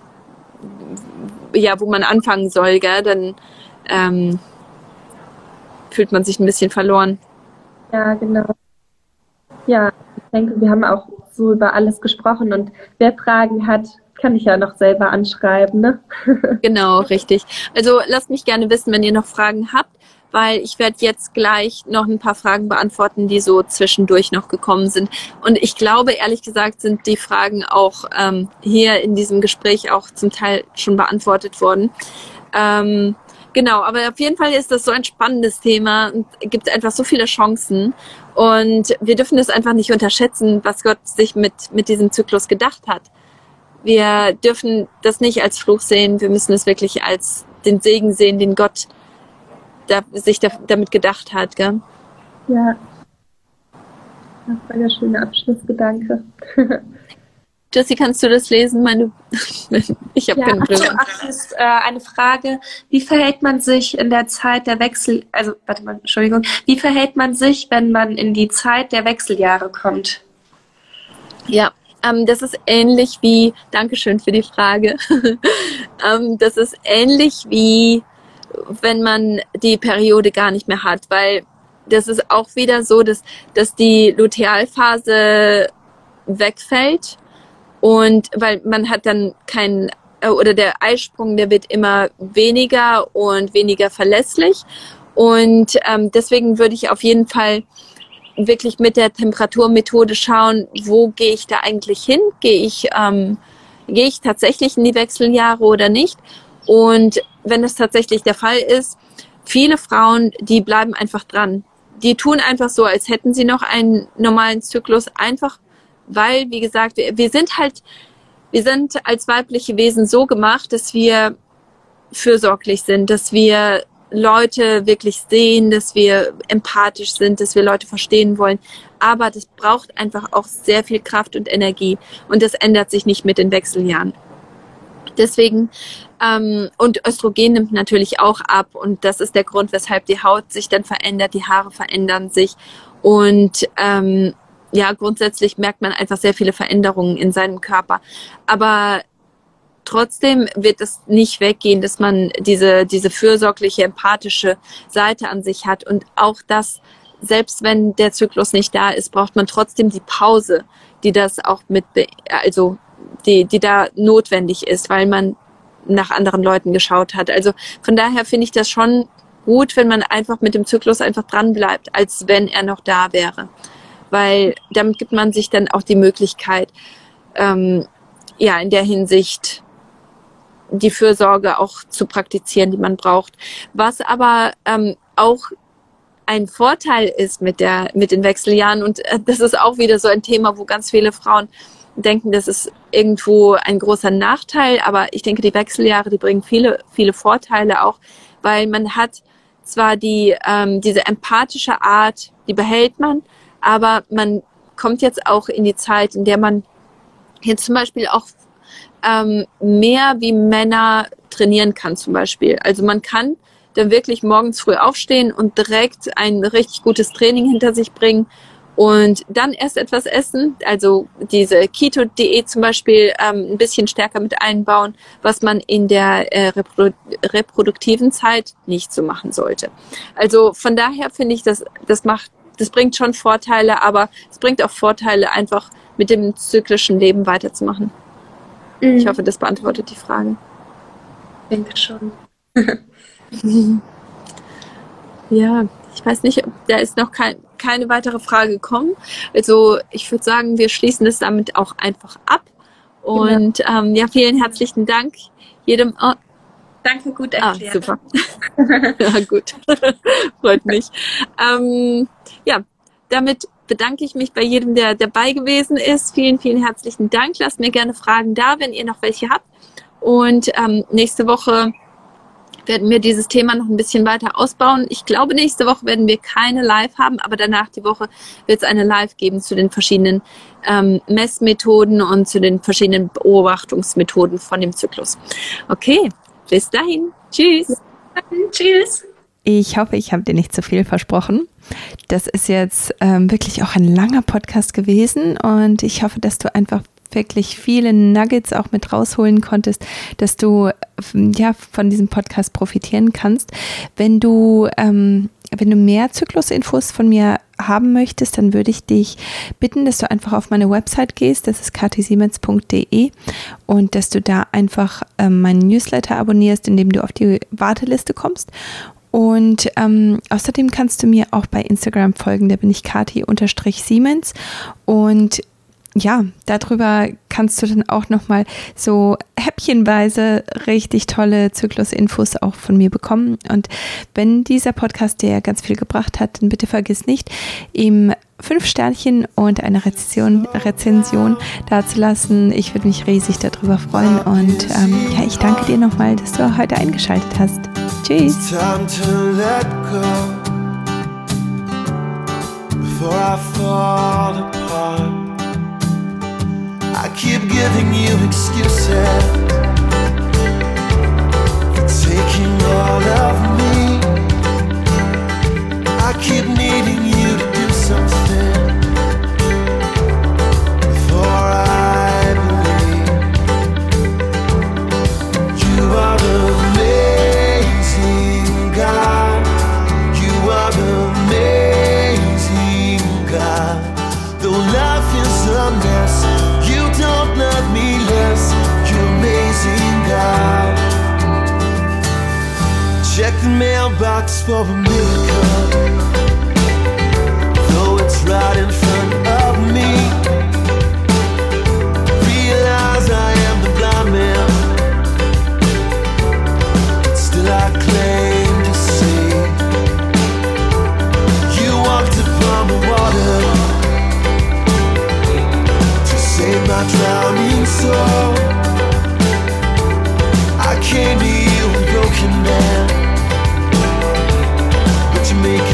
ja, wo man anfangen soll, gell? dann ähm, fühlt man sich ein bisschen verloren. Ja, genau. Ja, ich denke, wir haben auch so über alles gesprochen und wer Fragen hat, kann ich ja noch selber anschreiben, ne? genau, richtig. Also lasst mich gerne wissen, wenn ihr noch Fragen habt, weil ich werde jetzt gleich noch ein paar Fragen beantworten, die so zwischendurch noch gekommen sind. Und ich glaube, ehrlich gesagt, sind die Fragen auch ähm, hier in diesem Gespräch auch zum Teil schon beantwortet worden. Ähm, Genau, aber auf jeden Fall ist das so ein spannendes Thema und gibt einfach so viele Chancen. Und wir dürfen es einfach nicht unterschätzen, was Gott sich mit, mit diesem Zyklus gedacht hat wir dürfen das nicht als Fluch sehen, wir müssen es wirklich als den Segen sehen, den Gott da, sich da, damit gedacht hat. Gell? Ja, das war der schöne Abschlussgedanke. Jessie, kannst du das lesen? Meine, ich habe ja, keine. Ach, ach, ist äh, eine Frage. Wie verhält man sich in der Zeit der Wechsel, also warte mal, Entschuldigung, wie verhält man sich, wenn man in die Zeit der Wechseljahre kommt? Ja, ähm, das ist ähnlich wie, Dankeschön für die Frage, ähm, das ist ähnlich wie, wenn man die Periode gar nicht mehr hat, weil das ist auch wieder so, dass, dass die Lutealphase wegfällt und weil man hat dann keinen äh, oder der Eisprung, der wird immer weniger und weniger verlässlich. Und ähm, deswegen würde ich auf jeden Fall wirklich mit der Temperaturmethode schauen, wo gehe ich da eigentlich hin? Gehe ich, ähm, gehe ich tatsächlich in die Wechseljahre oder nicht? Und wenn das tatsächlich der Fall ist, viele Frauen, die bleiben einfach dran. Die tun einfach so, als hätten sie noch einen normalen Zyklus, einfach weil, wie gesagt, wir, wir sind halt, wir sind als weibliche Wesen so gemacht, dass wir fürsorglich sind, dass wir Leute wirklich sehen, dass wir empathisch sind, dass wir Leute verstehen wollen. Aber das braucht einfach auch sehr viel Kraft und Energie. Und das ändert sich nicht mit den Wechseljahren. Deswegen, ähm, und Östrogen nimmt natürlich auch ab. Und das ist der Grund, weshalb die Haut sich dann verändert, die Haare verändern sich. Und ähm, ja, grundsätzlich merkt man einfach sehr viele Veränderungen in seinem Körper. Aber Trotzdem wird es nicht weggehen, dass man diese, diese fürsorgliche, empathische Seite an sich hat. Und auch das, selbst wenn der Zyklus nicht da ist, braucht man trotzdem die Pause, die das auch mit, also, die, die da notwendig ist, weil man nach anderen Leuten geschaut hat. Also von daher finde ich das schon gut, wenn man einfach mit dem Zyklus einfach dran bleibt, als wenn er noch da wäre. Weil damit gibt man sich dann auch die Möglichkeit, ähm, ja, in der Hinsicht die Fürsorge auch zu praktizieren, die man braucht. Was aber ähm, auch ein Vorteil ist mit der mit den Wechseljahren und äh, das ist auch wieder so ein Thema, wo ganz viele Frauen denken, das ist irgendwo ein großer Nachteil, aber ich denke, die Wechseljahre, die bringen viele viele Vorteile auch, weil man hat zwar die ähm, diese empathische Art, die behält man, aber man kommt jetzt auch in die Zeit, in der man jetzt zum Beispiel auch ähm, mehr wie Männer trainieren kann zum Beispiel. Also man kann dann wirklich morgens früh aufstehen und direkt ein richtig gutes Training hinter sich bringen und dann erst etwas essen, also diese Keto-Diät zum Beispiel ähm, ein bisschen stärker mit einbauen, was man in der äh, reprodu reproduktiven Zeit nicht so machen sollte. Also von daher finde ich, dass das macht, das bringt schon Vorteile, aber es bringt auch Vorteile, einfach mit dem zyklischen Leben weiterzumachen. Mhm. Ich hoffe, das beantwortet die Frage. Ich denke schon. ja, ich weiß nicht, da ist noch kein, keine weitere Frage gekommen. Also ich würde sagen, wir schließen das damit auch einfach ab. Und ja, ähm, ja vielen herzlichen Dank jedem. Oh, Danke, gut ah, erklärt. Ah, super. ja, gut. Freut mich. Ähm, ja, damit bedanke ich mich bei jedem, der dabei gewesen ist. Vielen, vielen herzlichen Dank. Lasst mir gerne Fragen da, wenn ihr noch welche habt. Und ähm, nächste Woche werden wir dieses Thema noch ein bisschen weiter ausbauen. Ich glaube, nächste Woche werden wir keine Live haben, aber danach die Woche wird es eine Live geben zu den verschiedenen ähm, Messmethoden und zu den verschiedenen Beobachtungsmethoden von dem Zyklus. Okay, bis dahin. Tschüss. Tschüss. Ich hoffe, ich habe dir nicht zu viel versprochen. Das ist jetzt ähm, wirklich auch ein langer Podcast gewesen und ich hoffe, dass du einfach wirklich viele Nuggets auch mit rausholen konntest, dass du ja von diesem Podcast profitieren kannst. Wenn du ähm, wenn du mehr Zyklusinfos von mir haben möchtest, dann würde ich dich bitten, dass du einfach auf meine Website gehst, das ist ktsiemens.de und dass du da einfach ähm, meinen Newsletter abonnierst, indem du auf die Warteliste kommst. Und ähm, außerdem kannst du mir auch bei Instagram folgen, da bin ich kati-siemens und ja, darüber kannst du dann auch nochmal so häppchenweise richtig tolle Zyklusinfos auch von mir bekommen. Und wenn dieser Podcast dir ganz viel gebracht hat, dann bitte vergiss nicht, ihm fünf Sternchen und eine Rezension, Rezension dazulassen. Ich würde mich riesig darüber freuen. Und ähm, ja, ich danke dir nochmal, dass du heute eingeschaltet hast. Tschüss. Time to let go before I fall apart I keep giving you excuses for taking all of me. I keep needing you to do something the mailbox for a miracle, though it's right in front of me. Realize I am the blind man, still I claim to see. You walked upon the water to save my drowning soul. I came make